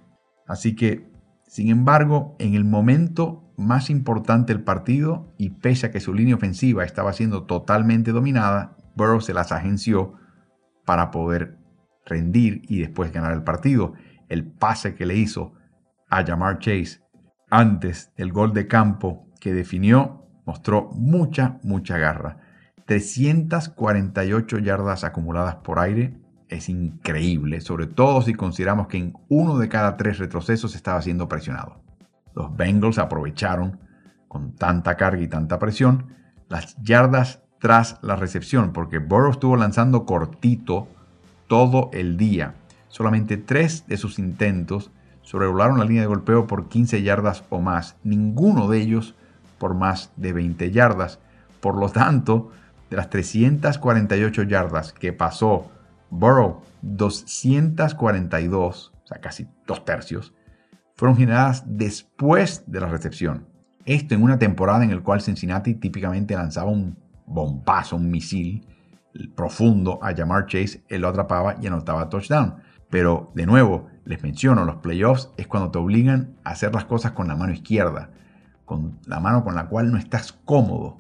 Así que, sin embargo, en el momento más importante el partido y pese a que su línea ofensiva estaba siendo totalmente dominada, Burrow se las agenció para poder rendir y después ganar el partido. El pase que le hizo a Jamar Chase antes del gol de campo que definió mostró mucha, mucha garra. 348 yardas acumuladas por aire es increíble, sobre todo si consideramos que en uno de cada tres retrocesos estaba siendo presionado. Los Bengals aprovecharon con tanta carga y tanta presión las yardas tras la recepción, porque Burrow estuvo lanzando cortito todo el día. Solamente tres de sus intentos sobrevolaron la línea de golpeo por 15 yardas o más, ninguno de ellos por más de 20 yardas. Por lo tanto, de las 348 yardas que pasó Burrow, 242, o sea, casi dos tercios, fueron generadas después de la recepción. Esto en una temporada en la cual Cincinnati típicamente lanzaba un bombazo, un misil profundo a llamar Chase, él lo atrapaba y anotaba touchdown. Pero de nuevo, les menciono, los playoffs es cuando te obligan a hacer las cosas con la mano izquierda, con la mano con la cual no estás cómodo.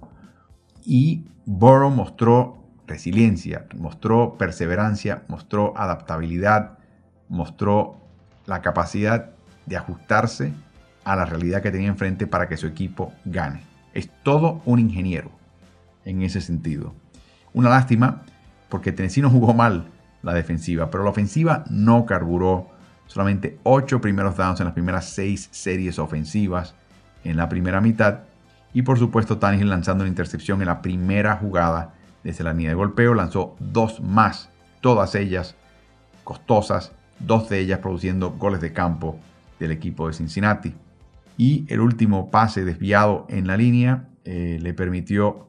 Y Burrow mostró resiliencia, mostró perseverancia, mostró adaptabilidad, mostró la capacidad de ajustarse a la realidad que tenía enfrente para que su equipo gane. Es todo un ingeniero en ese sentido. Una lástima porque Tennessee no jugó mal la defensiva, pero la ofensiva no carburó. Solamente 8 primeros downs en las primeras 6 series ofensivas en la primera mitad. Y por supuesto, Tannehill lanzando una intercepción en la primera jugada desde la línea de golpeo. Lanzó dos más, todas ellas costosas, dos de ellas produciendo goles de campo del equipo de Cincinnati. Y el último pase desviado en la línea eh, le permitió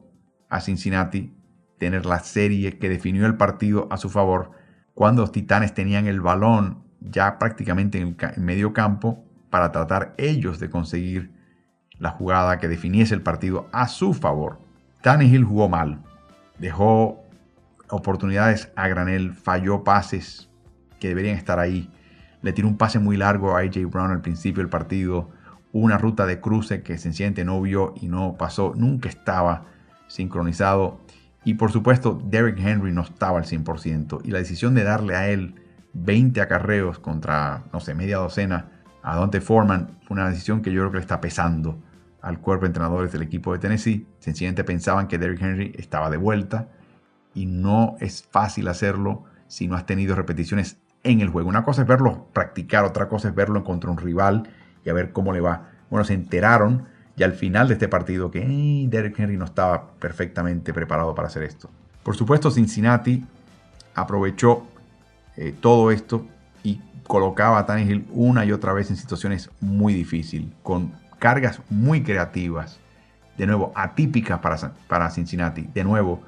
a Cincinnati tener la serie que definió el partido a su favor cuando los Titanes tenían el balón ya prácticamente en, el, medio campo para tratar ellos de conseguir la jugada que definiese el partido a su favor. Tannehill jugó mal, dejó oportunidades a granel, falló pases que deberían estar ahí le tiró un pase muy largo a AJ Brown al principio del partido, una ruta de cruce que sencillamente no vio y no pasó, nunca estaba sincronizado. Y por supuesto, Derrick Henry no estaba al 100%. Y la decisión de darle a él 20 acarreos contra, no sé, media docena a Dante Foreman fue una decisión que yo creo que le está pesando al cuerpo de entrenadores del equipo de Tennessee. Sencillamente pensaban que Derrick Henry estaba de vuelta y no es fácil hacerlo si no has tenido repeticiones en el juego. Una cosa es verlo practicar, otra cosa es verlo contra un rival y a ver cómo le va. Bueno, se enteraron ya al final de este partido que Derek Henry no estaba perfectamente preparado para hacer esto. Por supuesto, Cincinnati aprovechó eh, todo esto y colocaba a Tannehill una y otra vez en situaciones muy difíciles, con cargas muy creativas, de nuevo, atípicas para, para Cincinnati. De nuevo,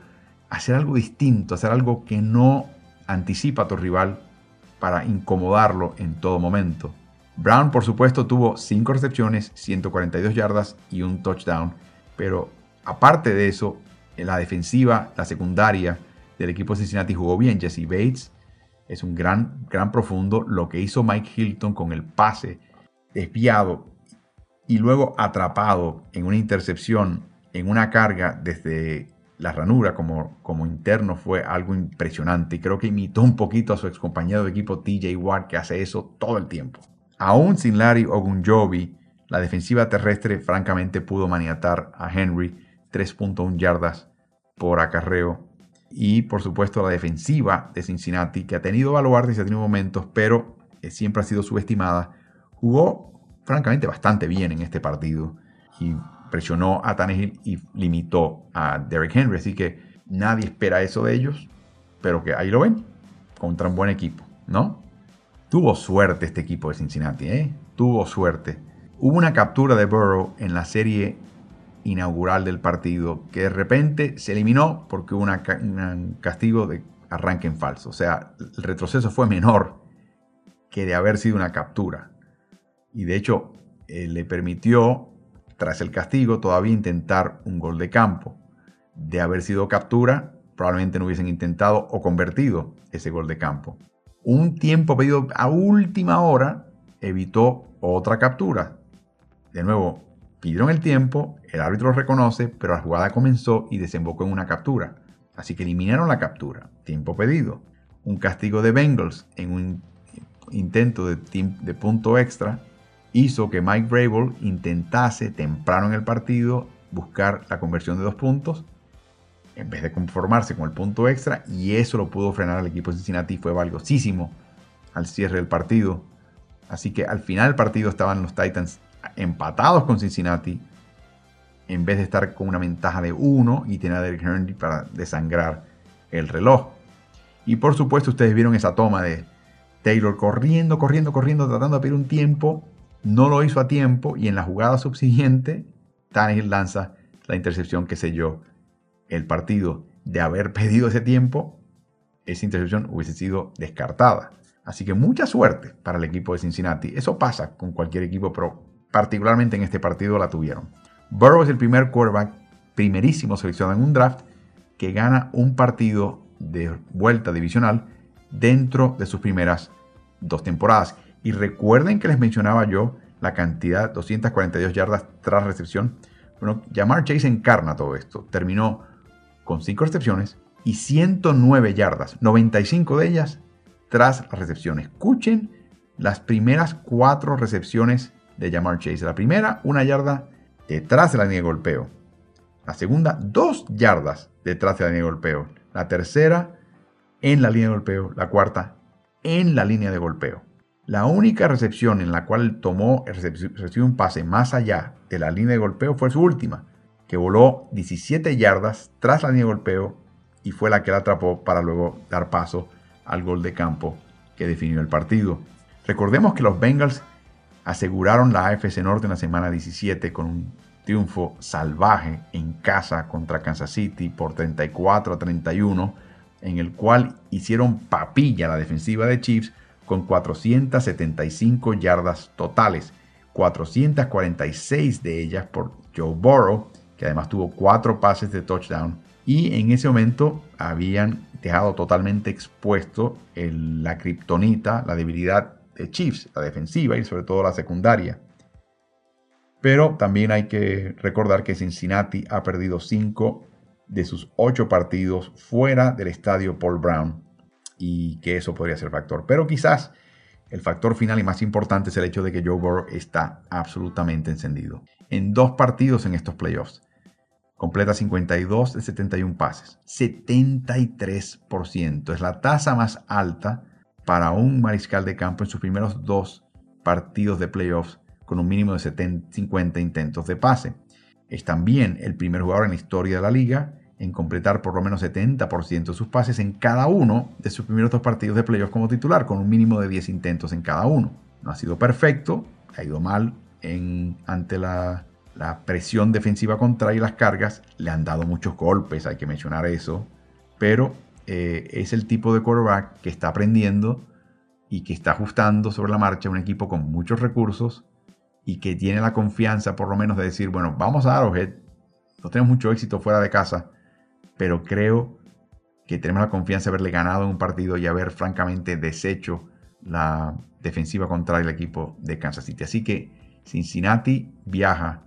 hacer algo distinto, hacer algo que no anticipa a tu rival para incomodarlo en todo momento. Brown, por supuesto, tuvo 5 recepciones, 142 yardas y un touchdown, pero aparte de eso, en la defensiva, la secundaria del equipo de Cincinnati jugó bien. Jesse Bates es un gran, gran profundo. Lo que hizo Mike Hilton con el pase desviado y luego atrapado en una intercepción, en una carga desde la ranura como, como interno fue algo impresionante. Y creo que imitó un poquito a su ex compañero de equipo TJ Watt, que hace eso todo el tiempo. Aún sin Larry Ogunjobi, la defensiva terrestre francamente pudo maniatar a Henry 3.1 yardas por acarreo. Y por supuesto la defensiva de Cincinnati, que ha tenido baluartes y ha tenido momentos, pero eh, siempre ha sido subestimada, jugó francamente bastante bien en este partido. Y presionó a Tannehill y limitó a Derrick Henry. Así que nadie espera eso de ellos, pero que ahí lo ven, contra un buen equipo, ¿no? Tuvo suerte este equipo de Cincinnati, ¿eh? Tuvo suerte. Hubo una captura de Burrow en la serie inaugural del partido que de repente se eliminó porque hubo un castigo de arranque en falso. O sea, el retroceso fue menor que de haber sido una captura. Y de hecho, eh, le permitió tras el castigo, todavía intentar un gol de campo. De haber sido captura, probablemente no hubiesen intentado o convertido ese gol de campo. Un tiempo pedido a última hora evitó otra captura. De nuevo, pidieron el tiempo, el árbitro lo reconoce, pero la jugada comenzó y desembocó en una captura. Así que eliminaron la captura. Tiempo pedido. Un castigo de Bengals en un intento de, punto extra hizo que Mike Vrabel intentase temprano en el partido buscar la conversión de dos puntos en vez de conformarse con el punto extra y eso lo pudo frenar al equipo de Cincinnati fue valiosísimo al cierre del partido. Así que al final del partido estaban los Titans empatados con Cincinnati en vez de estar con una ventaja de uno y tener a Derrick Henry para desangrar el reloj. Y por supuesto ustedes vieron esa toma de Taylor corriendo, corriendo, corriendo, tratando de pedir un tiempo no lo hizo a tiempo y en la jugada subsiguiente, Tannehill lanza la intercepción que selló el partido. De haber pedido ese tiempo, esa intercepción hubiese sido descartada. Así que mucha suerte para el equipo de Cincinnati. Eso pasa con cualquier equipo, pero particularmente en este partido la tuvieron. Burrow es el primer quarterback primerísimo seleccionado en un draft que gana un partido de vuelta divisional dentro de sus primeras dos temporadas. Y recuerden que les mencionaba yo la cantidad, 242 yardas tras recepción. Bueno, Jamar Chase encarna todo esto. Terminó con 5 recepciones y 109 yardas, 95 de ellas tras la recepción. Escuchen las primeras 4 recepciones de Jamar Chase. La primera, una yarda detrás de la línea de golpeo. La segunda, 2 yardas detrás de la línea de golpeo. La tercera, en la línea de golpeo. La cuarta, en la línea de golpeo. La única recepción en la cual tomó, recibió un pase más allá de la línea de golpeo fue su última, que voló 17 yardas tras la línea de golpeo y fue la que la atrapó para luego dar paso al gol de campo que definió el partido. Recordemos que los Bengals aseguraron la AFC Norte en la semana 17 con un triunfo salvaje en casa contra Kansas City por 34 a 31, en el cual hicieron papilla la defensiva de Chiefs con 475 yardas totales, 446 de ellas por Joe Burrow, que además tuvo cuatro pases de touchdown. Y en ese momento habían dejado totalmente expuesto la kriptonita, la debilidad de Chiefs, la defensiva y sobre todo la secundaria. Pero también hay que recordar que Cincinnati ha perdido 5 de sus 8 partidos fuera del estadio Paul Brown y que eso podría ser factor. Pero quizás el factor final y más importante es el hecho de que Joe Burrow está absolutamente encendido. En dos partidos en estos playoffs, completa 52 de 71 pases, 73%. Es la tasa más alta para un mariscal de campo en sus primeros dos partidos de playoffs con un mínimo de 50 intentos de pase. Es también el primer jugador en la historia de la liga en completar por lo menos 70% de sus pases en cada uno de sus primeros dos partidos de playoffs como titular, con un mínimo de 10 intentos en cada uno. No ha sido perfecto, ha ido mal ante la, presión defensiva contra y las cargas, le han dado muchos golpes, hay que mencionar eso, pero eh, es el tipo de quarterback que está aprendiendo y que está ajustando sobre la marcha un equipo con muchos recursos y que tiene la confianza por lo menos de decir, bueno, vamos a Arrowhead, no tenemos mucho éxito fuera de casa, pero creo que tenemos la confianza de haberle ganado un partido y haber francamente deshecho la defensiva contra el equipo de Kansas City. Así que Cincinnati viaja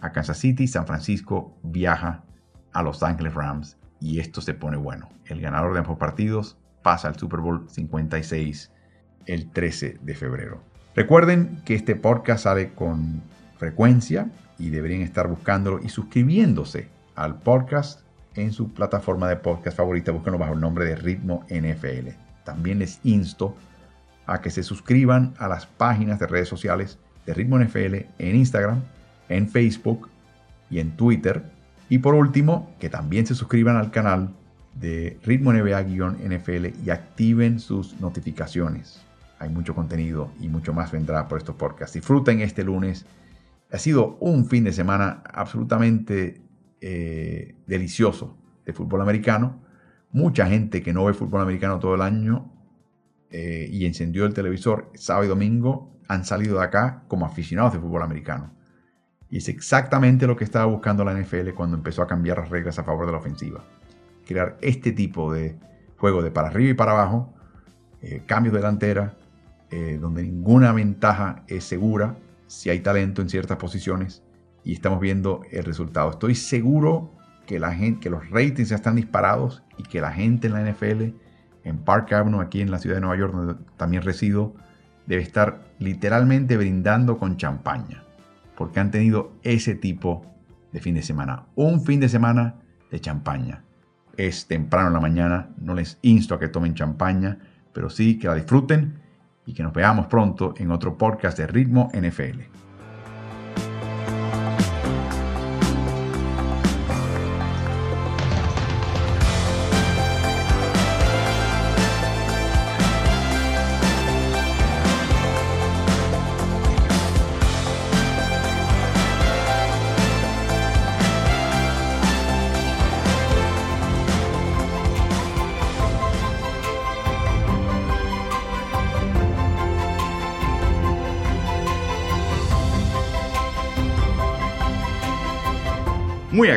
a Kansas City, San Francisco viaja a Los Angeles Rams y esto se pone bueno. El ganador de ambos partidos pasa al Super Bowl 56 el 13 de febrero. Recuerden que este podcast sale con frecuencia y deberían estar buscándolo y suscribiéndose al podcast en su plataforma de podcast favorita. Búsquenlo bajo el nombre de Ritmo NFL. También les insto a que se suscriban a las páginas de redes sociales de Ritmo NFL en Instagram, en Facebook y en Twitter. Y por último, que también se suscriban al canal de Ritmo NBA-NFL y activen sus notificaciones. Hay mucho contenido y mucho más vendrá por estos podcasts. Disfruten este lunes. Ha sido un fin de semana absolutamente eh, delicioso de fútbol americano. Mucha gente que no ve fútbol americano todo el año eh, y encendió el televisor sábado y domingo han salido de acá como aficionados de fútbol americano. Y es exactamente lo que estaba buscando la NFL cuando empezó a cambiar las reglas a favor de la ofensiva. Crear este tipo de juego de para arriba y para abajo, eh, cambios de delantera, donde ninguna ventaja es segura si hay talento en ciertas posiciones y estamos viendo el resultado. Estoy seguro que, los ratings ya están disparados y que la gente en la NFL, en Park Avenue, aquí en la ciudad de Nueva York, donde también resido, debe estar literalmente brindando con champaña, porque han tenido ese tipo de fin de semana. Un fin de semana de champaña. Es temprano en la mañana, no les insto a que tomen champaña, pero sí que la disfruten y que nos veamos pronto en otro podcast de Ritmo NFL.